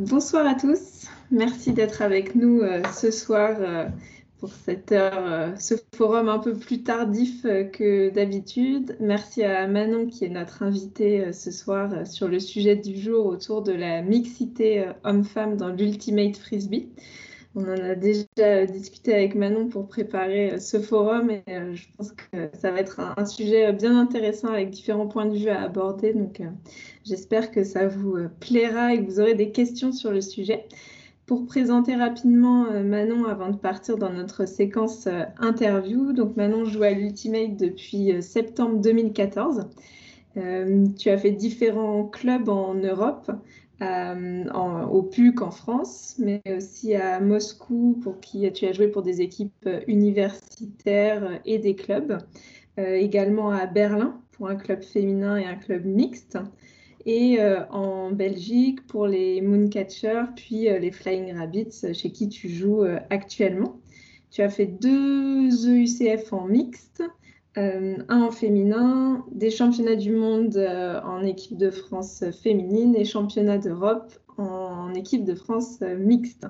bonsoir à tous. Merci d'être avec nous euh, ce soir euh, pour cette heure, euh, ce forum un peu plus tardif que d'habitude. Merci à Manon qui est notre invitée ce soir sur le sujet du jour autour de la mixité homme-femme dans l'Ultimate Frisbee. On en a déjà discuté avec Manon pour préparer euh, ce forum et euh, je pense que ça va être un, sujet bien intéressant avec différents points de vue à aborder. Donc, euh, j'espère que ça vous plaira et que vous aurez des questions sur le sujet. Pour présenter rapidement Manon avant de partir dans notre séquence interview, donc Manon joue à l'Ultimate depuis septembre 2014. tu as fait différents clubs en Europe, euh, au PUC en France, mais aussi à Moscou, pour qui tu as joué pour des équipes universitaires et des clubs. Euh, également à Berlin pour un club féminin et un club mixte. Et euh, en Belgique pour les Mooncatchers, puis les Flying Rabbits, chez qui tu joues actuellement. Tu as fait deux EUCF en mixte euh, un en féminin, des championnats du monde euh, en équipe de France féminine et championnats d'Europe en, équipe de France euh, mixte.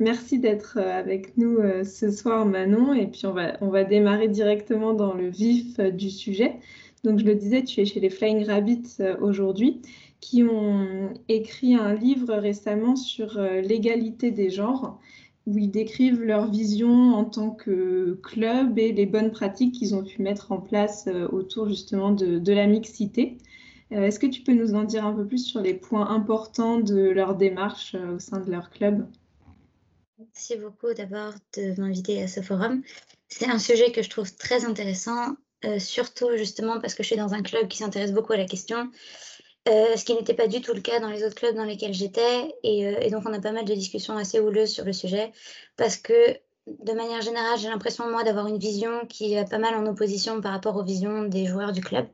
merci d'être avec nous ce soir Manon et puis on va, on va démarrer directement dans le vif du sujet. Donc je le disais, tu es chez les Flying Rabbits aujourd'hui qui ont écrit un livre récemment sur l'égalité des genres où ils décrivent leur vision en tant que club et les bonnes pratiques qu'ils ont pu mettre en place euh, autour justement de, la mixité. Euh, est-ce que tu peux nous en dire un peu plus sur les points importants de leur démarche euh, au sein de leur club? Merci beaucoup d'abord de m'inviter à ce forum. C'est un sujet que je trouve très intéressant, surtout justement parce que je suis dans un club qui s'intéresse beaucoup à la question euh, ce qui n'était pas du tout le cas dans les autres clubs dans lesquels j'étais. Et, euh, et, donc, on a pas mal de discussions assez houleuses sur le sujet parce que, de manière générale, j'ai l'impression, moi, d'avoir une vision qui est pas mal en opposition par rapport aux visions des joueurs du club.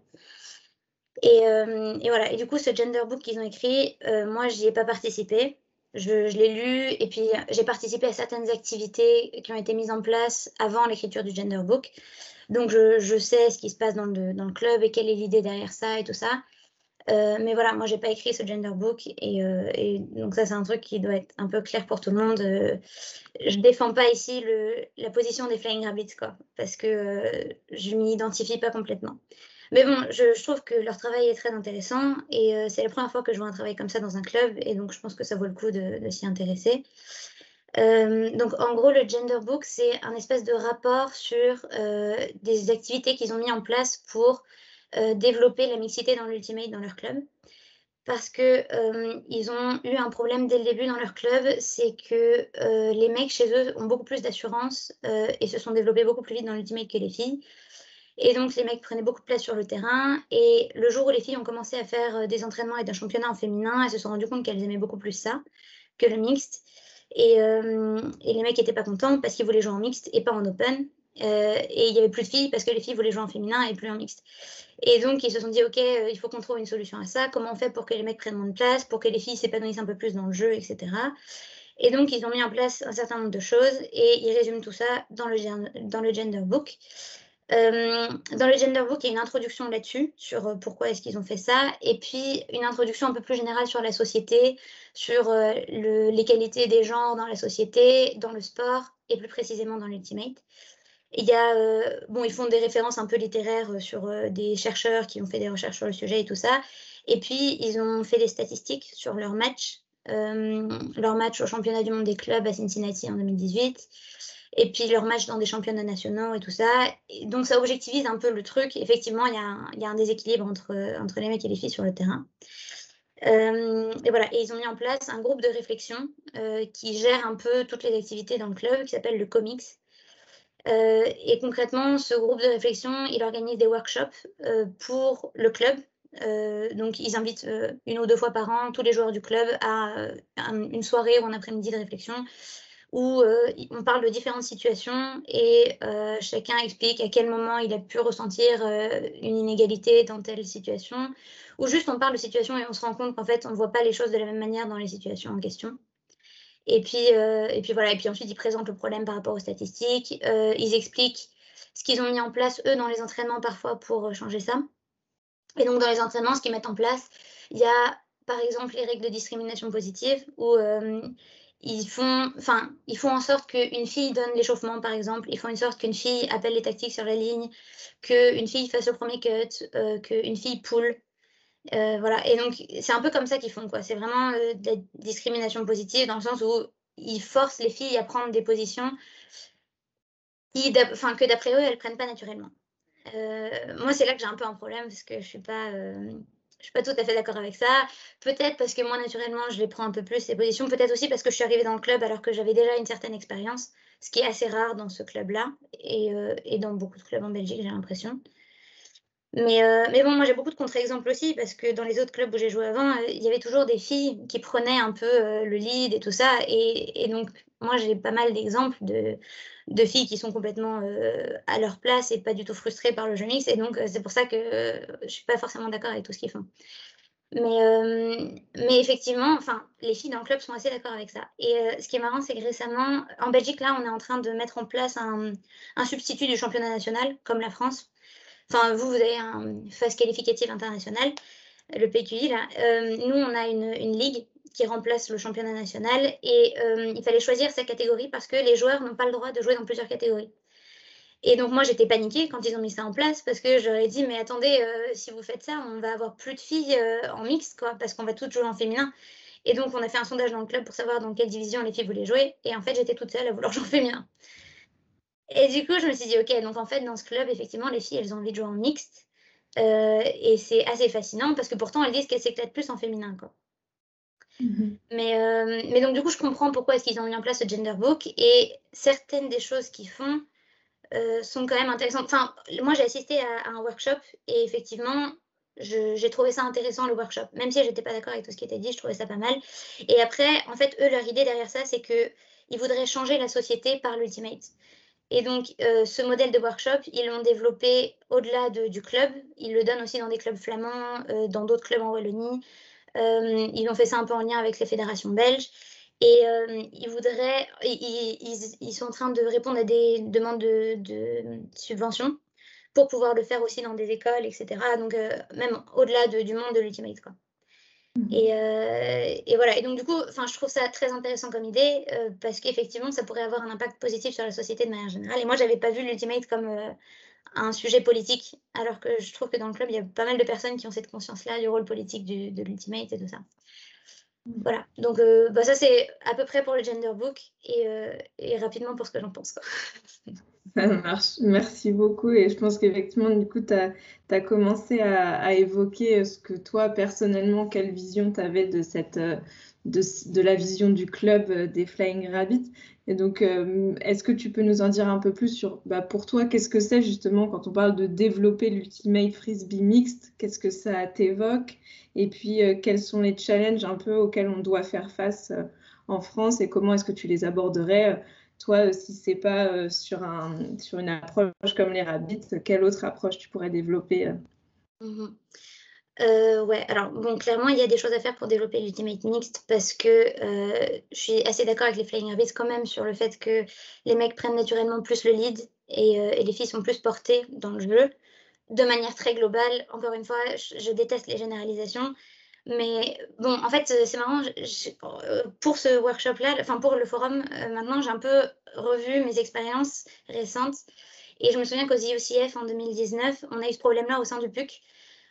Et, euh, voilà. Et du coup, ce gender book qu'ils ont écrit, moi, j'y ai pas participé. Je, l'ai lu et puis j'ai participé à certaines activités qui ont été mises en place avant l'écriture du gender book. Donc, je, sais ce qui se passe dans le club et quelle est l'idée derrière ça et tout ça. Euh, mais voilà, moi, j'ai pas écrit ce gender book et, euh, et donc ça, c'est un truc qui doit être un peu clair pour tout le monde. Euh, je défends pas ici le, la position des Flying Rabbits, quoi, parce que euh, je m'y identifie pas complètement. Mais bon, je, trouve que leur travail est très intéressant et c'est la première fois que je vois un travail comme ça dans un club et donc je pense que ça vaut le coup de, s'y intéresser. donc en gros, le gender book, c'est un espèce de rapport sur des activités qu'ils ont mis en place pour développer la mixité dans l'Ultimate dans leur club. Parce que euh, ils ont eu un problème dès le début dans leur club, c'est que euh, les mecs chez eux ont beaucoup plus d'assurance et se sont développés beaucoup plus vite dans l'Ultimate que les filles. Et donc, les mecs prenaient beaucoup de place sur le terrain. Et le jour où les filles ont commencé à faire des entraînements et d'un championnat en féminin, elles se sont rendues compte qu'elles aimaient beaucoup plus ça que le mixte. Et, euh, et les mecs n'étaient pas contents parce qu'ils voulaient jouer en mixte et pas en open. Euh, et il y avait plus de filles parce que les filles voulaient jouer en féminin et plus en mixte. Et donc, ils se sont dit, OK, euh, il faut qu'on trouve une solution à ça. Comment on fait pour que les mecs prennent moins de place, pour que les filles s'épanouissent un peu plus dans le jeu, etc. Et donc, ils ont mis en place un certain nombre de choses et ils résument tout ça dans le, dans le Gender Book. Euh, dans le Gender Book, il y a une introduction là-dessus, sur pourquoi est-ce qu'ils ont fait ça, et puis une introduction un peu plus générale sur la société, sur le, les qualités des genres dans la société, dans le sport, et plus précisément dans l'Ultimate. Il y a, euh, bon, ils font des références un peu littéraires euh, sur euh, des chercheurs qui ont fait des recherches sur le sujet et tout ça. Et puis, ils ont fait des statistiques sur leur match, leur match au championnat du monde des clubs à Cincinnati en 2018 et puis leur match dans des championnats nationaux et tout ça. Et donc ça objectivise un peu le truc. Effectivement, il y a un, il y a un déséquilibre entre, entre les mecs et les filles sur le terrain. Euh, et voilà, et ils ont mis en place un groupe de réflexion euh, qui gère un peu toutes les activités dans le club, qui s'appelle le Comics, euh, et concrètement, ce groupe de réflexion, il organise des workshops euh, pour le club. Euh, donc, ils invitent une ou deux fois par an tous les joueurs du club à une soirée ou un après-midi de réflexion où on parle de différentes situations et chacun explique à quel moment il a pu ressentir une inégalité dans telle situation, ou juste on parle de situation et on se rend compte qu'en fait on ne voit pas les choses de la même manière dans les situations en question. Et puis, euh, et puis voilà, et puis ensuite ils présentent le problème par rapport aux statistiques. Euh, ils expliquent ce qu'ils ont mis en place eux dans les entraînements parfois pour euh, changer ça. Et donc dans les entraînements, ce qu'ils mettent en place, il y a par exemple, les règles de discrimination positive, où ils font, enfin, ils font en sorte qu'une fille donne l'échauffement, par exemple. Ils font en sorte qu'une fille appelle les tactiques sur la ligne, qu'une fille fasse le premier cut, euh, qu'une fille poule. Euh, voilà. Et donc, c'est un peu comme ça qu'ils font, quoi. C'est vraiment euh, de la discrimination positive dans le sens où ils forcent les filles à prendre des positions que d'après eux, elles prennent pas naturellement. moi, c'est là que j'ai un peu un problème parce que je suis pas je suis pas tout à fait d'accord avec ça. Peut-être parce que moi, naturellement, je les prends un peu plus, ces positions. Peut-être aussi parce que je suis arrivée dans le club alors que j'avais déjà une certaine expérience, ce qui est assez rare dans ce club-là euh, et, dans beaucoup de clubs en Belgique, j'ai l'impression. Mais, euh, mais bon, moi, j'ai beaucoup de contre-exemples aussi parce que dans les autres clubs où j'ai joué avant, euh, il y avait toujours des filles qui prenaient un peu le lead et tout ça. Et, donc, moi, j'ai pas mal d'exemples de, filles qui sont complètement euh, à leur place et pas du tout frustrées par le jeu. Et donc, euh, c'est pour ça que euh, je suis pas forcément d'accord avec tout ce qu'ils font. Mais, mais effectivement, enfin, les filles dans le club sont assez d'accord avec ça. Et ce qui est marrant, c'est que récemment, en Belgique, là, on est en train de mettre en place un, un substitut du championnat national, comme la France. Enfin, vous, vous avez un phase qualificative internationale, le PQI, là. nous, on a une, une ligue qui remplace le championnat national. Et euh, il fallait choisir sa catégorie parce que les joueurs n'ont pas le droit de jouer dans plusieurs catégories. Et donc moi j'étais paniquée quand ils ont mis ça en place parce que j'aurais dit mais attendez euh, si vous faites ça on va avoir plus de filles euh, en mixte quoi parce qu'on va toutes jouer en féminin. Et donc on a fait un sondage dans le club pour savoir dans quelle division les filles voulaient jouer et en fait j'étais toute seule à vouloir jouer en féminin. Et du coup je me suis dit ok donc en fait dans ce club effectivement les filles elles ont envie de jouer en mixte et c'est assez fascinant parce que pourtant elles disent qu'elles s'éclatent plus en féminin quoi. Mhm. Mais, euh, mais donc, du coup, je comprends pourquoi est-ce qu'ils ont mis en place ce gender book. Et certaines des choses qu'ils font euh, sont quand même intéressantes. Enfin, moi, j'ai assisté à, un workshop et effectivement, j'ai trouvé ça intéressant, le workshop. Même si je n'étais pas d'accord avec tout ce qui était dit, je trouvais ça pas mal. Et après, en fait, eux, leur idée derrière ça, c'est qu'ils voudraient changer la société par l'ultimate. Et donc, euh, ce modèle de workshop, ils l'ont développé au-delà de, du club. Ils le donnent aussi dans des clubs flamands, dans d'autres clubs en Wallonie. Euh, ils ont fait ça un peu en lien avec les fédérations belges. Et euh, ils voudraient, ils, sont en train de répondre à des demandes de, subventions pour pouvoir le faire aussi dans des écoles, etc. Donc, euh, même au-delà du monde de l'Ultimate. Quoi. Et, et, voilà. Et donc, du coup, je trouve ça très intéressant comme idée parce qu'effectivement, ça pourrait avoir un impact positif sur la société de manière générale. Et moi, j'avais pas vu l'Ultimate comme un sujet politique, alors que je trouve que dans le club, il y a pas mal de personnes qui ont cette conscience-là du rôle politique du, de l'ultimate et tout ça. Voilà, donc euh, bah ça c'est à peu près pour le gender book et, euh, et rapidement pour ce que j'en pense. Quoi. Ça marche, merci beaucoup. Et je pense qu'effectivement, du coup, tu as, commencé à, à, évoquer ce que toi, personnellement, quelle vision tu avais de, cette, de, de, la vision du club des Flying Rabbits. Et donc, euh, est-ce que tu peux nous en dire un peu plus sur, bah, pour toi, qu'est-ce que c'est justement quand on parle de développer l'Ultimate Frisbee Mixte Qu'est-ce que ça t'évoque? Et puis, euh, quels sont les challenges un peu auxquels on doit faire face euh, en France et comment est-ce que tu les aborderais Toi, si c'est pas sur, un, sur une approche comme les Rabbits, quelle autre approche tu pourrais développer euh, ouais, alors bon, clairement, il y a des choses à faire pour développer l'Ultimate Mixed parce que euh, je suis assez d'accord avec les Flying Rabbits quand même sur le fait que les mecs prennent naturellement plus le lead euh, et les filles sont plus portées dans le jeu. De manière très globale, encore une fois, je, déteste les généralisations. Mais bon, en fait, c'est marrant, pour ce workshop-là, enfin pour le forum, maintenant, j'ai un peu revu mes expériences récentes. Et je me souviens qu'aux IOCF en 2019, on a eu ce problème-là au sein du PUC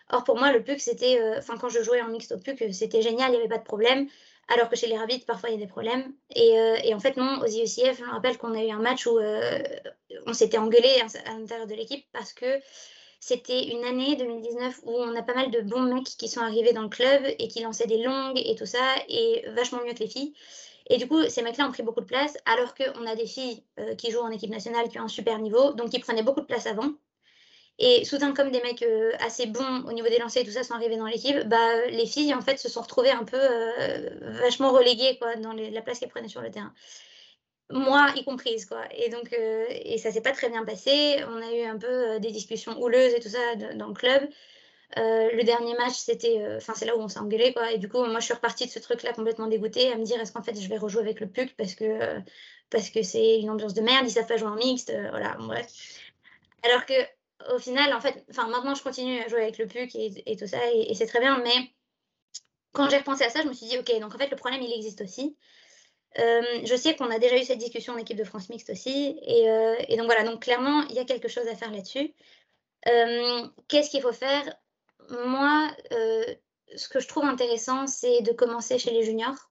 Or, pour moi, le PUC, c'était. Euh, enfin, quand je jouais en mixte au PUC, c'était génial, il n'y avait pas de problème. Alors que chez les Rabbits, parfois, il y a des problèmes. Et, euh, et en fait, non, aux IOCF, je me rappelle qu'on a eu un match où euh, on s'était engueulé à l'intérieur de l'équipe parce que c'était une année 2019 où on a pas mal de bons mecs qui sont arrivés dans le club et qui lançaient des longues et tout ça, et vachement mieux que les filles. Et du coup, ces mecs-là ont pris beaucoup de place, alors qu'on a des filles qui jouent en équipe nationale qui ont un super niveau, donc qui prenaient beaucoup de place avant. Et soudain, comme des mecs euh, assez bons au niveau des lancers et tout ça sont arrivés dans l'équipe, bah, les filles en fait se sont retrouvées un peu euh, vachement reléguées quoi, dans la place qu'elles prenaient sur le terrain. Moi y comprise quoi. Et donc euh, et ça s'est pas très bien passé. On a eu un peu des discussions houleuses et tout ça dans le club. le dernier match, c'était, enfin c'est là où on s'est engueulé quoi. Et du coup, moi je suis repartie de ce truc-là complètement dégoûtée à me dire est-ce qu'en fait je vais rejouer avec le PUC parce que parce que c'est une ambiance de merde, ils savent pas jouer en mixte, voilà, bref. Alors que au final, en fait, enfin maintenant je continue à jouer avec le PUC et, tout ça, et, c'est très bien, mais quand j'ai repensé à ça, je me suis dit, OK, donc en fait, le problème, il existe aussi. Je sais qu'on a déjà eu cette discussion en équipe de France mixte aussi. Et, et, donc voilà, donc clairement, il y a quelque chose à faire là-dessus. Qu'est-ce qu'il faut faire? Moi, ce que je trouve intéressant, c'est de commencer chez les juniors.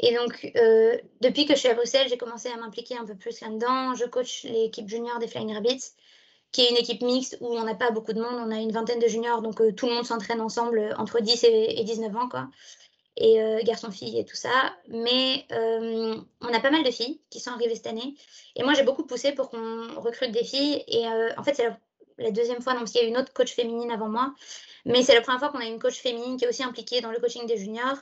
Et donc, euh, depuis que je suis à Bruxelles, j'ai commencé à m'impliquer un peu plus là-dedans. Je coach l'équipe junior des Flying Rabbits, qui est une équipe mixte où on n'a pas beaucoup de monde. On a une vingtaine de juniors, donc euh, tout le monde s'entraîne ensemble euh, entre 10 et, 19 ans, quoi. Et garçons-filles et tout ça. Mais on a pas mal de filles qui sont arrivées cette année. Et moi, j'ai beaucoup poussé pour qu'on recrute des filles. Et en fait, c'est la, deuxième fois, donc il y a une autre coach féminine avant moi. Mais c'est la première fois qu'on a une coach féminine qui est aussi impliquée dans le coaching des juniors.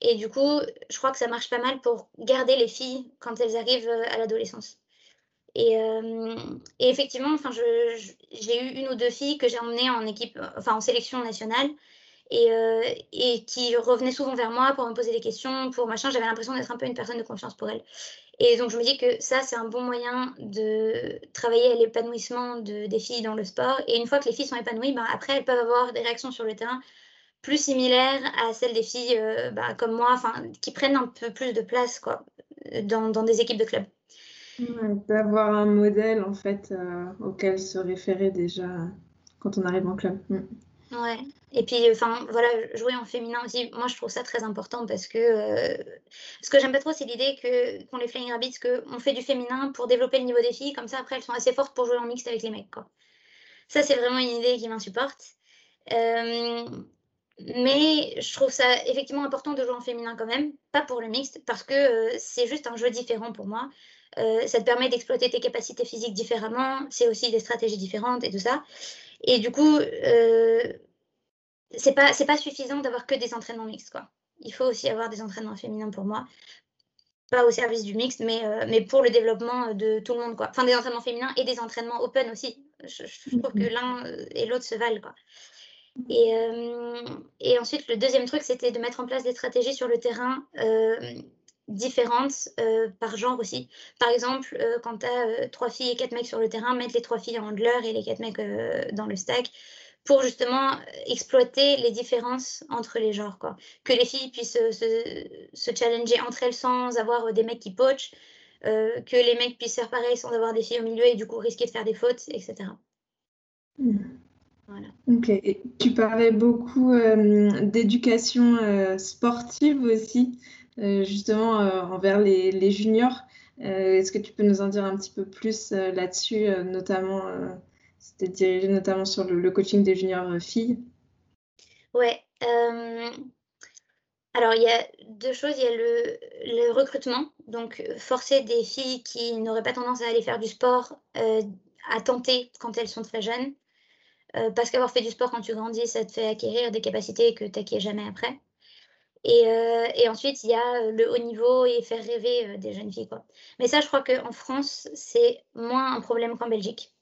Et du coup, je crois que ça marche pas mal pour garder les filles quand elles arrivent euh, à l'adolescence. Et, euh, et, effectivement, enfin, j'ai eu une ou deux filles que j'ai emmenées en équipe, enfin en sélection nationale, et, euh, et, qui revenaient souvent vers moi pour me poser des questions, pour machin. J'avais l'impression d'être un peu une personne de confiance pour elles. Et donc je me dis que ça, c'est un bon moyen de travailler à l'épanouissement de, des filles dans le sport. Et une fois que les filles sont épanouies, ben, après, elles peuvent avoir des réactions sur le terrain plus similaire à celle des filles euh, bah, comme moi, qui prennent un peu plus de place quoi, dans, dans des équipes de club. D'avoir un modèle en fait euh, auquel se référer déjà quand on arrive en club. Mm. Ouais. Et puis, enfin, voilà, jouer en féminin aussi, moi je trouve ça très important parce que euh, ce que j'aime pas trop, c'est l'idée que qu'on les Flying Rabbits, qu'on fait du féminin pour développer le niveau des filles, comme ça après elles sont assez fortes pour jouer en mixte avec les mecs. Quoi. Ça, c'est vraiment une idée qui m'insupporte. Euh, mais je trouve ça effectivement important de jouer en féminin quand même, pas pour le mixte, parce que euh, c'est juste un jeu différent pour moi. Euh, ça te permet d'exploiter tes capacités physiques différemment, c'est aussi des stratégies différentes et tout ça. Et du coup, euh, c'est pas, pas suffisant d'avoir que des entraînements mixtes. Quoi. Il faut aussi avoir des entraînements féminins pour moi. Pas au service du mixte, mais, euh, mais pour le développement de tout le monde. Quoi. Enfin, des entraînements féminins et des entraînements open aussi. Je, je trouve que mm-hmm. l'un et l'autre se valent. Quoi. Et, euh, et, ensuite, le deuxième truc, c'était de mettre en place des stratégies sur le terrain euh, différentes euh, par genre aussi. Par exemple, quand tu as trois filles et quatre mecs sur le terrain, mettre les trois filles en handler et les quatre mecs dans le stack pour justement exploiter les différences entre les genres. Quoi. Que les filles puissent se, se, challenger entre elles sans avoir des mecs qui poachent, que les mecs puissent faire pareil sans avoir des filles au milieu et du coup risquer de faire des fautes, etc. Ok, tu parlais beaucoup euh, d'éducation euh, sportive aussi, euh, justement envers les, juniors. Est-ce que tu peux nous en dire un petit peu plus là-dessus, notamment, c'était dirigé notamment sur le, coaching des juniors filles? Ouais. alors, il y a deux choses. Il y a le, recrutement, donc forcer des filles qui n'auraient pas tendance à aller faire du sport à tenter quand elles sont très jeunes. Euh, parce qu'avoir fait du sport quand tu grandis, ça te fait acquérir des capacités que tu n'acquiers jamais après. Et, euh, et, ensuite, il y a euh, le haut niveau et faire rêver des jeunes filles. Quoi. Mais ça, je crois qu'en France, c'est moins un problème qu'en Belgique.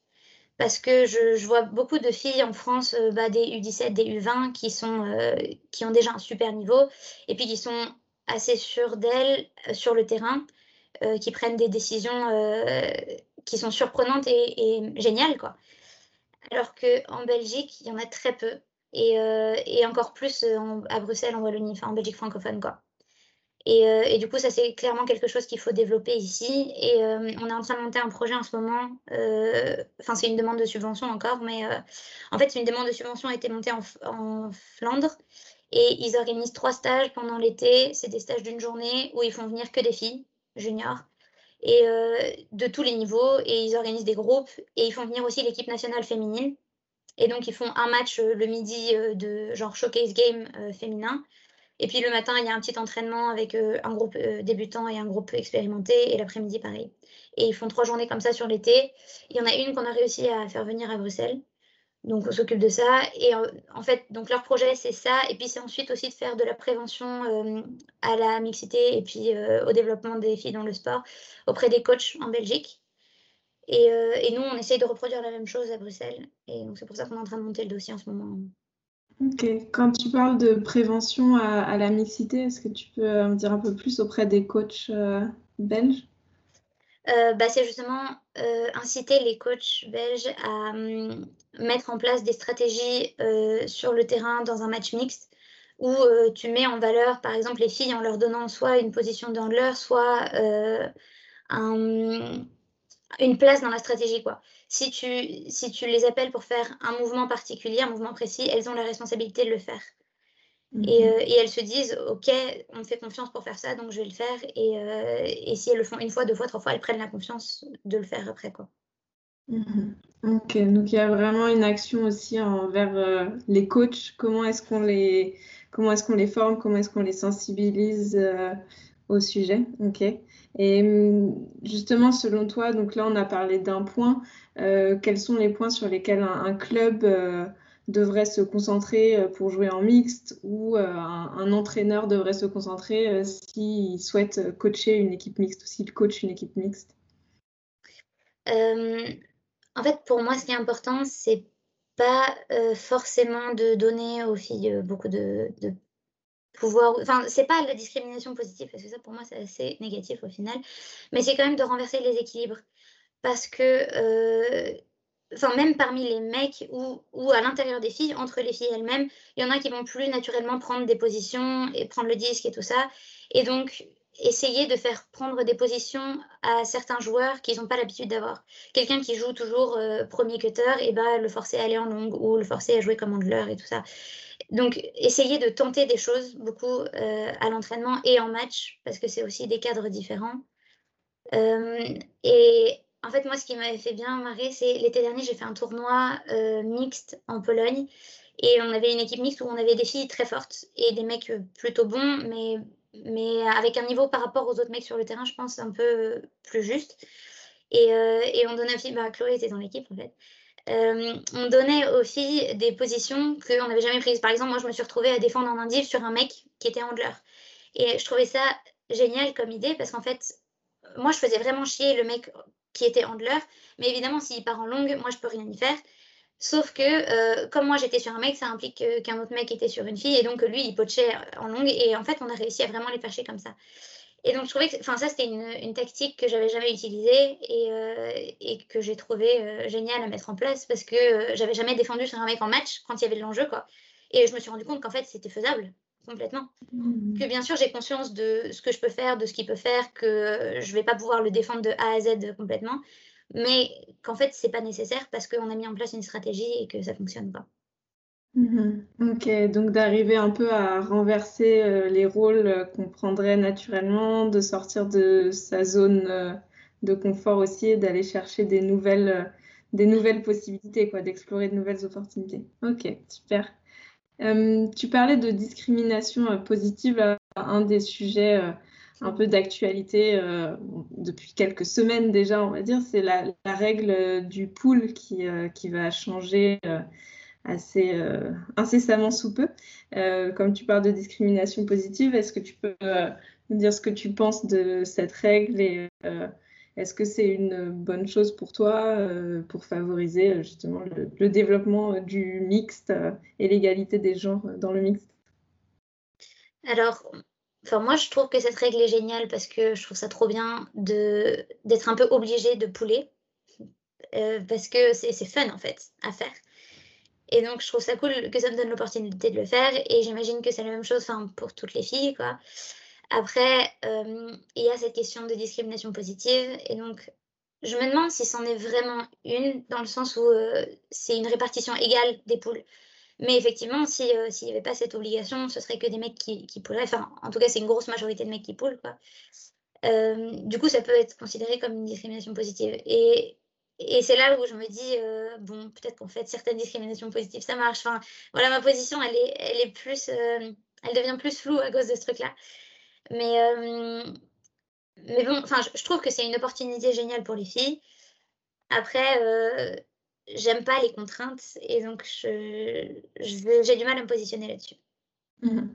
Parce que je, vois beaucoup de filles en France, bah, des U17, des U20, qui, sont, qui ont déjà un super niveau et puis qui sont assez sûres d'elles sur le terrain, qui prennent des décisions qui sont surprenantes et, et géniales. Quoi alors qu'en Belgique, il y en a très peu. Et, euh, encore plus euh, à Bruxelles, en Wallonie, enfin en Belgique francophone. Quoi. Euh, et, du coup, ça, c'est clairement quelque chose qu'il faut développer ici. Et on est en train de monter un projet en ce moment. Enfin, c'est une demande de subvention encore, mais en fait, une demande de subvention a été montée en, Flandre. Et ils organisent trois stages pendant l'été. C'est des stages d'une journée où ils font venir que des filles juniors et de tous les niveaux et ils organisent des groupes et ils font venir aussi l'équipe nationale féminine. Et donc ils font un match euh, le midi euh, de genre showcase game féminin. Et puis le matin, il y a un petit entraînement avec un groupe débutant et un groupe expérimenté. Et l'après-midi, pareil. Et ils font trois journées comme ça sur l'été. Il y en a une qu'on a réussi à faire venir à Bruxelles. Donc, on s'occupe de ça. Et euh, en fait, donc leur projet, c'est ça. Et puis, c'est ensuite aussi de faire de la prévention euh, à la mixité et puis euh, au développement des filles dans le sport auprès des coachs en Belgique. Et, et nous, on essaye de reproduire la même chose à Bruxelles. Et donc, c'est pour ça qu'on est en train de monter le dossier en ce moment. Ok. Quand tu parles de prévention à, à la mixité, est-ce que tu peux me dire un peu plus auprès des coachs belges? Euh, bah, c'est justement euh, inciter les coachs belges à hum, mettre en place des stratégies euh, sur le terrain dans un match mixte où tu mets en valeur, par exemple, les filles en leur donnant soit une position de handler, soit un, une place dans la stratégie. Quoi. Si, tu, si tu les appelles pour faire un mouvement particulier, un mouvement précis, elles ont la responsabilité de le faire. Mhm. Euh, et, elles se disent, OK, on me fait confiance pour faire ça, donc je vais le faire. Et, euh, et, si elles le font une fois, deux fois, trois fois, elles prennent la confiance de le faire après. Quoi. Mhm. Ok, donc il y a vraiment une action aussi envers euh, les coachs. Comment est-ce qu'on les, comment est-ce qu'on les forme, comment est-ce qu'on les sensibilise au sujet? Ok. Et hum, justement, selon toi, donc là, on a parlé d'un point. Euh, quels sont les points sur lesquels un, club euh, devrait se concentrer euh, pour jouer en mixte ou un, entraîneur devrait se concentrer s'il souhaite coacher une équipe mixte ou s'il coach une équipe mixte? En fait, pour moi, ce qui est important, c'est pas forcément de donner aux filles beaucoup de pouvoir. Enfin, c'est pas la discrimination positive, parce que ça, pour moi, c'est assez négatif au final. Mais c'est quand même de renverser les équilibres. Parce que. Euh, même parmi les mecs ou, à l'intérieur des filles, entre les filles elles-mêmes, il y en a qui vont plus naturellement prendre des positions et prendre le disque et tout ça. Et donc, essayer de faire prendre des positions à certains joueurs qu'ils n'ont pas l'habitude d'avoir. Quelqu'un qui joue toujours euh, premier cutter, et ben le forcer à aller en longue ou le forcer à jouer comme handler et tout ça. Donc, essayer de tenter des choses beaucoup euh, à l'entraînement et en match, parce que c'est aussi des cadres différents. Euh, et en fait, moi, ce qui m'avait fait bien marrer, c'est l'été dernier, j'ai fait un tournoi euh, mixte en Pologne. Et on avait une équipe mixte où on avait des filles très fortes et des mecs plutôt bons, mais, mais avec un niveau par rapport aux autres mecs sur le terrain, je pense, un peu plus juste. Et, et on donnait à bah, Chloé était dans l'équipe en fait. Euh, on donnait aux filles des positions qu'on n'avait jamais prises. Par exemple, moi, je me suis retrouvée à défendre en indiv sur un mec qui était handler. Et je trouvais ça génial comme idée parce qu'en fait, moi, je faisais vraiment chier le mec qui était handler. Mais évidemment, s'il part en longue, moi, je peux rien y faire. Sauf que, euh, comme moi, j'étais sur un mec, ça implique qu'un autre mec était sur une fille. Et donc, lui, il pochait en longue. Et en fait, on a réussi à vraiment les faire comme ça. Et donc, je trouvais que ça, c'était une, une, tactique que j'avais jamais utilisée et, euh, et que j'ai trouvé euh, génial à mettre en place parce que euh, j'avais jamais défendu sur un mec en match quand il y avait de l'enjeu. quoi. Et je me suis rendu compte qu'en fait, c'était faisable complètement. Que bien sûr, j'ai conscience de ce que je peux faire, de ce qu'il peut faire, que je vais pas pouvoir le défendre de A à Z complètement, mais qu'en fait, c'est pas nécessaire parce qu'on a mis en place une stratégie et que ça fonctionne pas. Mhm. Ok, donc d'arriver un peu à renverser euh, les rôles euh, qu'on prendrait naturellement, de sortir de sa zone euh, de confort aussi et d'aller chercher des nouvelles, des nouvelles possibilités, d'explorer de nouvelles opportunités. Ok, super. tu parlais de discrimination positive, un des sujets un peu d'actualité depuis quelques semaines déjà, on va dire, c'est la, la, règle du pool qui, qui va changer assez euh, incessamment sous peu. Euh, comme tu parles de discrimination positive, est-ce que tu peux euh, nous dire ce que tu penses de cette règle et est-ce que c'est une bonne chose pour toi pour favoriser justement le, développement du mixte et l'égalité des genres dans le mixte? Alors, Enfin, moi, je trouve que cette règle est géniale parce que je trouve ça trop bien d'être un peu obligé de pouler. parce que c'est fun en fait à faire. Et donc, je trouve ça cool que ça me donne l'opportunité de le faire. Et j'imagine que c'est la même chose pour toutes les filles. Quoi. Après, euh, il y a cette question de discrimination positive. Et donc, je me demande si c'en est vraiment une, dans le sens où euh, c'est une répartition égale des poules. Mais effectivement, euh, s'il n'y avait pas cette obligation, ce serait que des mecs qui, qui. Enfin, en tout cas, c'est une grosse majorité de mecs qui poulent. Quoi. du coup, ça peut être considéré comme une discrimination positive. Et et c'est là où je me dis, euh, bon, peut-être qu'en fait, certaines discriminations positives, ça marche. Enfin, voilà, ma position, elle est, elle est plus, euh, elle devient plus floue à cause de ce truc-là. Mais, euh, mais bon, enfin, je, trouve que c'est une opportunité géniale pour les filles. Après, j'aime pas les contraintes et donc je, j'ai du mal à me positionner là-dessus. Mmh.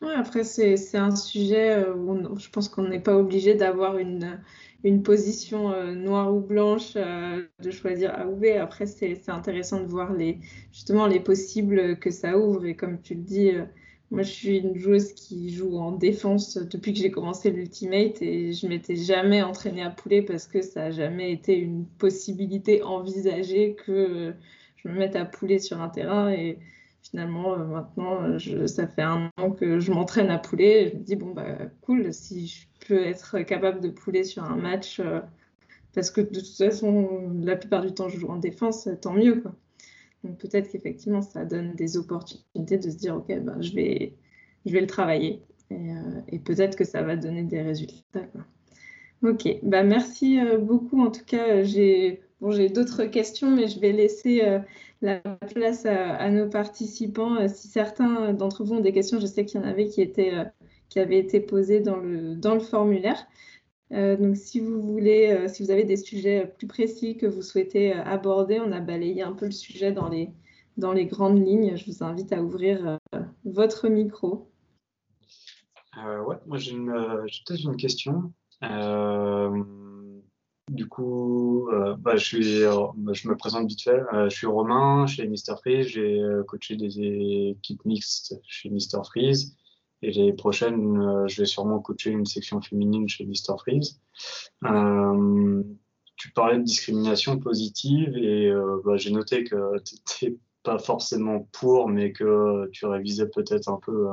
Ouais, après, c'est un sujet où je pense qu'on n'est pas obligé d'avoir une une position euh, noire ou blanche, euh, de choisir A ou B. Après, c'est intéressant de voir les, justement les possibles que ça ouvre. Et comme tu le dis, euh, moi, je suis une joueuse qui joue en défense depuis que j'ai commencé l'Ultimate et je m'étais jamais entraînée à poulet parce que ça n'a jamais été une possibilité envisagée que je me mette à pouler sur un terrain. Et finalement, maintenant, ça fait un an que je m'entraîne à poulet. je me dis, bon, bah, cool, si je peux être capable de pouler sur un match, parce que de toute façon, la plupart du temps, je joue en défense, tant mieux. Quoi. Donc peut-être qu'effectivement, ça donne des opportunités de se dire, OK, ben, je, vais, je vais le travailler. Et, peut-être que ça va donner des résultats. Ok, bah merci euh, beaucoup. En tout cas, j'ai bon, d'autres questions, mais je vais laisser euh, la place à, nos participants. Euh, si certains d'entre vous ont des questions, je sais qu'il y en avait qui, qui avaient été posées dans le, formulaire. donc, si vous voulez, si vous avez des sujets plus précis que vous souhaitez aborder, on a balayé un peu le sujet dans les, dans les grandes lignes. Je vous invite à ouvrir votre micro. ouais, moi j'ai peut-être une question. Euh, du coup, euh, bah, euh, bah, je me présente vite fait. je suis Romain chez Mister Freeze. J'ai coaché des équipes mixtes chez Mister Freeze. Et les prochaines, je vais sûrement coacher une section féminine chez Mister Freeze. tu parlais de discrimination positive et bah, j'ai noté que tu n'étais pas forcément pour, mais que tu révisais peut-être un peu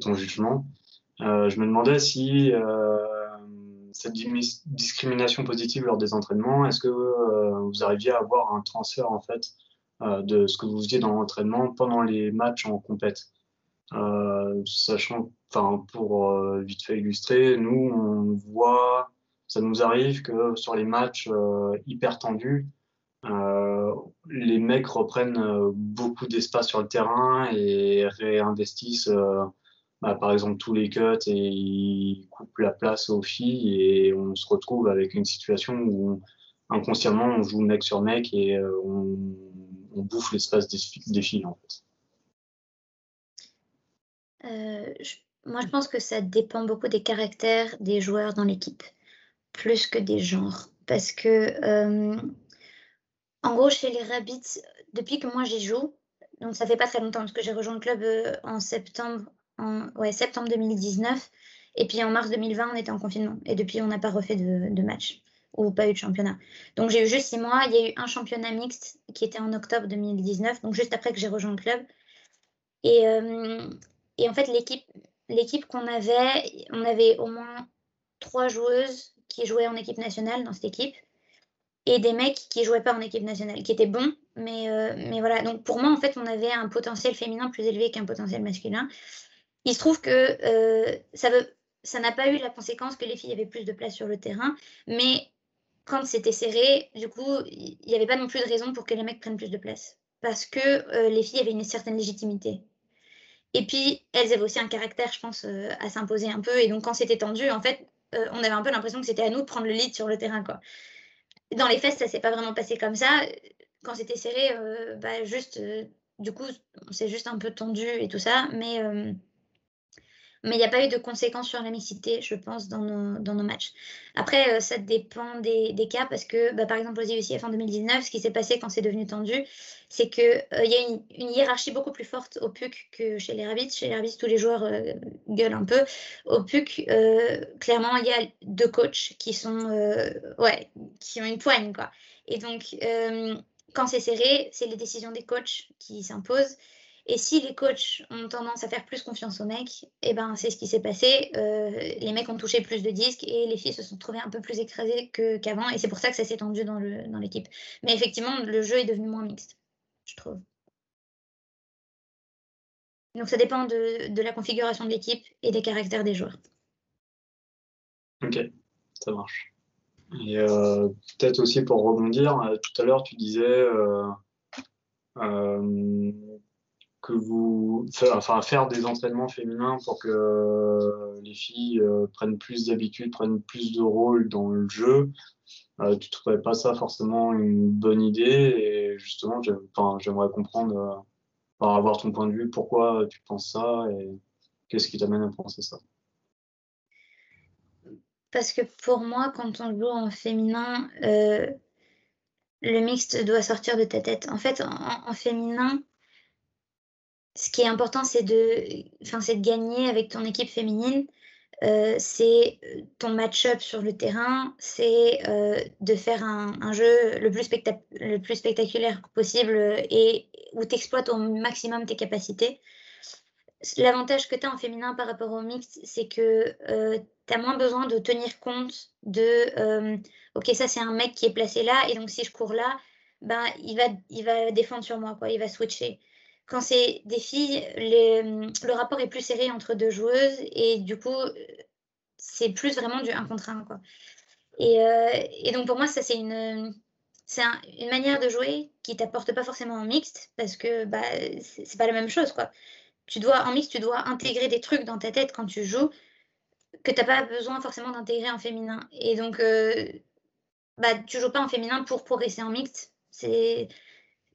ton jugement. je me demandais si discrimination positive lors des entraînements, est-ce que euh, vous arriviez à avoir un transfert en fait euh, de ce que vous faisiez dans l'entraînement pendant les matchs en compète? Euh, Sachant, enfin pour vite fait illustrer, nous on voit, ça nous arrive que sur les matchs hyper tendus, les mecs reprennent beaucoup d'espace sur le terrain et réinvestissent bah, par exemple tous les cuts et ils coupent la place aux filles et on se retrouve avec une situation où inconsciemment on joue mec sur mec et euh, on, bouffe l'espace des, filles en fait. Euh, moi je pense que ça dépend beaucoup des caractères des joueurs dans l'équipe, plus que des genres. Parce que euh, en gros chez les Rabbits, depuis que moi j'y joue, donc ça fait pas très longtemps parce que j'ai rejoint le club en septembre en ouais, septembre 2019. Et puis en mars 2020, on était en confinement. Et depuis, on n'a pas refait de, match ou pas eu de championnat. Donc j'ai eu juste six mois. Il y a eu un championnat mixte qui était en octobre 2019, donc juste après que j'ai rejoint le club. Et, euh, et en fait, l'équipe, l'équipe qu'on avait, on avait au moins trois joueuses qui jouaient en équipe nationale dans cette équipe et des mecs qui jouaient pas en équipe nationale, qui étaient bons, mais, euh, mais voilà. Donc pour moi, en fait, on avait un potentiel féminin plus élevé qu'un potentiel masculin. Il se trouve que euh, ça n'a pas eu la conséquence que les filles avaient plus de place sur le terrain, mais quand c'était serré, du coup, il n'y avait pas non plus de raison pour que les mecs prennent plus de place, parce que euh, les filles avaient une certaine légitimité. Et puis, elles avaient aussi un caractère, je pense, euh, à s'imposer un peu. Et donc, quand c'était tendu, en fait, on avait un peu l'impression que c'était à nous de prendre le lead sur le terrain. Dans les faits, ça s'est pas vraiment passé comme ça. Quand c'était serré, bah, juste, du coup, c'est juste un peu tendu et tout ça, mais mais il n'y a pas eu de conséquences sur la mixité, je pense, dans nos, dans nos matchs. Après, euh, ça dépend des, des, cas parce que, bah, par exemple, aux IECF en 2019, ce qui s'est passé quand c'est devenu tendu, c'est qu'il euh, y a une, hiérarchie beaucoup plus forte au PUC que chez les Rabbits. Chez les Rabbits, tous les joueurs euh, gueulent un peu. Au PUC, clairement, il y a deux coachs qui sont, ouais, qui ont une poigne, quoi. Et donc, quand c'est serré, c'est les décisions des coachs qui s'imposent. Et si les coachs ont tendance à faire plus confiance aux mecs, eh ben, c'est ce qui s'est passé. Euh, les mecs ont touché plus de disques et les filles se sont trouvées un peu plus écrasées qu'avant. et c'est pour ça que ça s'est tendu dans l'équipe. Dans Mais effectivement, le jeu est devenu moins mixte, je trouve. Donc ça dépend de, de la configuration de l'équipe et des caractères des joueurs. Ok, ça marche. Et euh, peut-être aussi pour rebondir, euh, tout à l'heure tu disais que vous, enfin, faire des entraînements féminins pour que les filles euh, prennent plus d'habitude, prennent plus de rôle dans le jeu, euh, tu trouvais pas ça forcément une bonne idée Et justement, j'aimerais comprendre, euh, avoir ton point de vue, pourquoi tu penses ça et qu'est-ce qui t'amène à penser ça? Parce que pour moi, quand on joue en féminin, euh, le mixte doit sortir de ta tête. En fait, en féminin, ce qui est important, c'est de, de gagner avec ton équipe féminine. c'est ton match-up sur le terrain, c'est de faire un, jeu le plus, spectaculaire possible et où tu exploites au maximum tes capacités. L'avantage que tu as en féminin par rapport au mixte, c'est que tu as moins besoin de tenir compte de OK, ça c'est un mec qui est placé là, et donc si je cours là, ben, il, va, il va défendre sur moi, quoi, il va switcher. Quand c'est des filles, le rapport est plus serré entre deux joueuses, et du coup, c'est plus vraiment du 1 contre 1. Quoi. Et, et donc pour moi, ça c'est une, une manière de jouer qui t'apporte pas forcément en mixte, parce que bah, c'est pas la même chose. quoi tu dois, en mix, tu dois intégrer des trucs dans ta tête quand tu joues que tu n'as pas besoin forcément d'intégrer en féminin. Et donc, euh, bah, tu joues pas en féminin pour progresser en mixte. C'est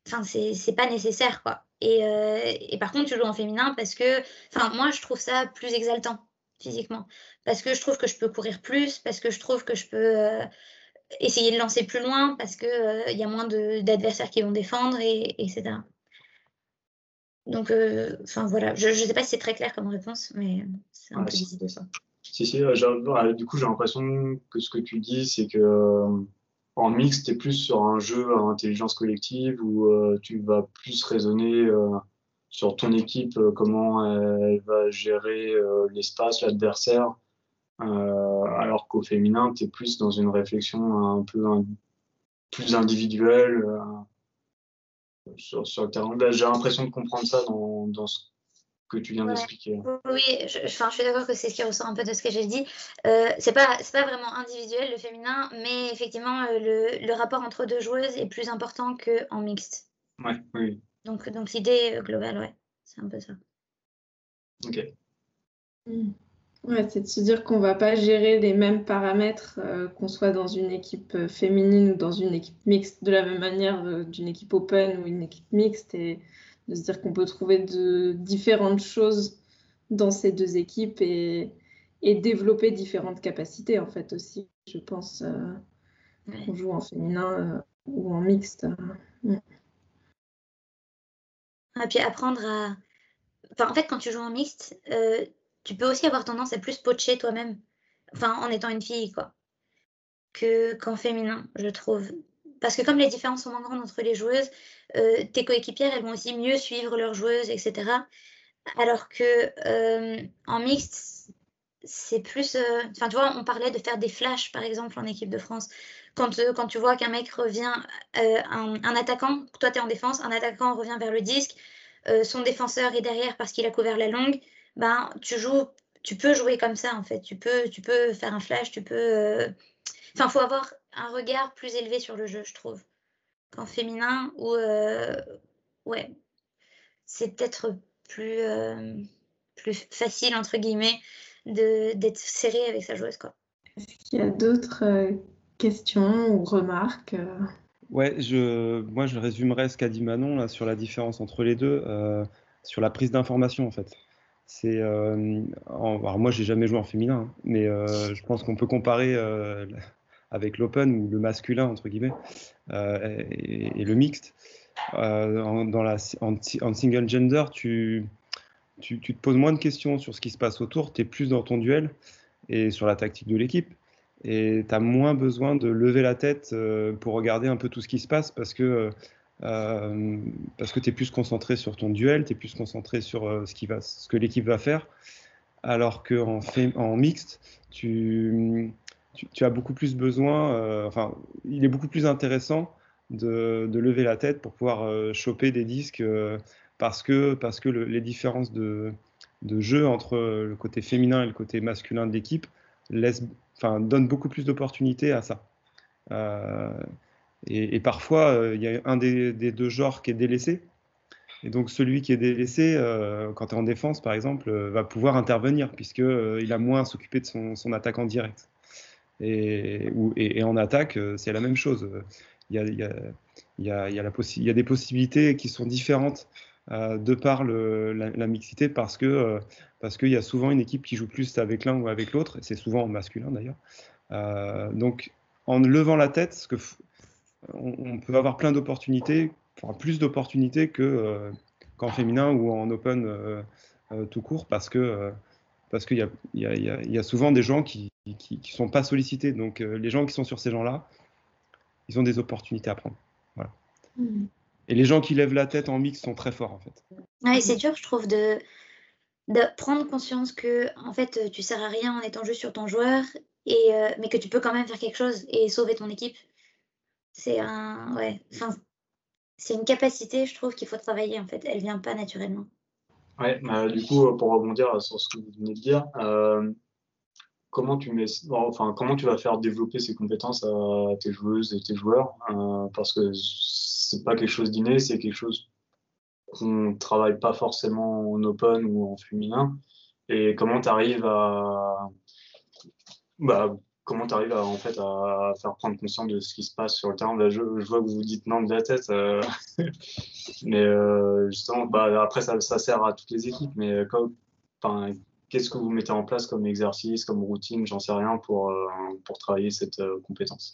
enfin c'est pas nécessaire quoi et, euh, et, par contre tu joues en féminin parce que enfin moi je trouve ça plus exaltant physiquement. Parce que je trouve que je peux courir plus parce que je trouve que je peux euh, essayer de lancer plus loin parce que il y a moins d'adversaires qui vont défendre et etc donc, euh, enfin voilà, je ne sais pas si c'est très clair comme réponse, mais c'est un peu de ça. Si, si, euh, du coup, j'ai l'impression que ce que tu dis, c'est que euh, en mix, tu es plus sur un jeu à intelligence collective où tu vas plus raisonner sur ton équipe, comment elle va gérer l'espace, l'adversaire, alors qu'au féminin, tu es plus dans une réflexion un peu plus individuelle sur, sur, le terrain. J'ai l'impression de comprendre ça dans, dans, ce que tu viens d'expliquer. Oui, je, je, je suis d'accord que c'est ce qui ressort un peu de ce que j'ai dit. Euh, c'est pas, pas vraiment individuel le féminin, mais effectivement, euh, le, le, rapport entre deux joueuses est plus important qu'en mixte. Ouais, oui. Donc, donc l'idée globale, ouais, c'est un peu ça. Ok. Mm. Ouais, c'est de se dire qu'on va pas gérer les mêmes paramètres, euh, qu'on soit dans une équipe euh, féminine ou dans une équipe mixte, de la même manière euh, d'une équipe open ou une équipe mixte, et de se dire qu'on peut trouver de différentes choses dans ces deux équipes et, et développer différentes capacités en fait aussi. Je pense qu'on joue en féminin ou en mixte. Et ah, puis apprendre à. Enfin, en fait, quand tu joues en mixte, tu peux aussi avoir tendance à plus pocher toi-même, enfin en étant une fille, quoi, que qu'en féminin, je trouve. Parce que comme les différences sont moins grandes entre les joueuses, euh, tes coéquipières, elles vont aussi mieux suivre leurs joueuses, etc. Alors que euh, en mixte, c'est plus. Euh, enfin, tu vois, on parlait de faire des flashs, par exemple, en équipe de France. Quand, quand tu vois qu'un mec revient, un, attaquant, toi tu es en défense, un attaquant revient vers le disque, son défenseur est derrière parce qu'il a couvert la longue, ben, tu joues, tu peux jouer comme ça en fait. Tu peux, tu peux faire un flash, tu peux. Euh, enfin, faut avoir un regard plus élevé sur le jeu, je trouve, qu'en féminin ou euh, ouais, c'est peut-être plus euh, plus facile entre guillemets de d'être serré avec sa joueuse quoi. Est-ce qu'il y a d'autres questions ou remarques Ouais, je, moi je résumerais ce qu'a dit Manon là, sur la différence entre les deux, sur la prise d'information en fait. C'est, euh, alors moi, j'ai jamais joué en féminin, hein, mais euh, je pense qu'on peut comparer euh, avec l'open ou le masculin entre guillemets et, le mixte. En, dans la, en, single gender, tu, tu, te poses moins de questions sur ce qui se passe autour, tu es plus dans ton duel et sur la tactique de l'équipe. Et tu as moins besoin de lever la tête pour regarder un peu tout ce qui se passe parce que euh, parce que tu es plus concentré sur ton duel, tu es plus concentré sur euh, ce, qui va, ce que l'équipe va faire, alors qu'en en mixte, tu, tu, as beaucoup plus besoin, euh, enfin, il est beaucoup plus intéressant de, lever la tête pour pouvoir choper des disques parce que, parce que le, les différences de, jeu entre le côté féminin et le côté masculin de l'équipe donnent beaucoup plus d'opportunités à ça. Et, parfois, euh, il y a un des, deux genres qui est délaissé. Et donc, celui qui est délaissé, euh, quand tu es en défense, par exemple, euh, va pouvoir intervenir, puisqu'il a moins à s'occuper de son, son, attaquant direct. Et, en attaque, c'est la même chose. Il y a, des possibilités qui sont différentes de par la, mixité, parce que parce qu'il y a souvent une équipe qui joue plus avec l'un ou avec l'autre, c'est souvent masculin d'ailleurs. donc, en levant la tête, on, peut avoir plein d'opportunités, enfin, plus d'opportunités que, euh, qu'en féminin ou en open euh, euh, tout court, parce que, parce qu'il y, y, a souvent des gens qui ne sont pas sollicités. Donc les gens qui sont sur ces gens-là, ils ont des opportunités à prendre. Voilà. Mmh. Et les gens qui lèvent la tête en mix sont très forts en fait. Ouais, c'est dur, je trouve, de, de prendre conscience que en fait, tu sers à rien en étant juste sur ton joueur, et, euh, mais que tu peux quand même faire quelque chose et sauver ton équipe. C'est un, ouais, enfin, c'est une capacité, je trouve, qu'il faut travailler en fait. Elle vient pas naturellement. Ouais, bah, du coup, pour rebondir sur ce que vous venez de dire, euh, comment tu mets, enfin, comment tu vas faire développer ces compétences à tes joueuses et tes joueurs, euh, parce que c'est pas quelque chose d'inné, c'est quelque chose qu'on travaille pas forcément en open ou en féminin. Et comment tu arrives à, bah, comment tu arrives à, en fait, à faire prendre conscience de ce qui se passe sur le terrain je, vois que vous vous dites non de la tête, euh, mais euh, justement, bah, après, ça, ça, sert à toutes les équipes, mais qu'est-ce que vous mettez en place comme exercice, comme routine, j'en sais rien, pour, pour travailler cette compétence?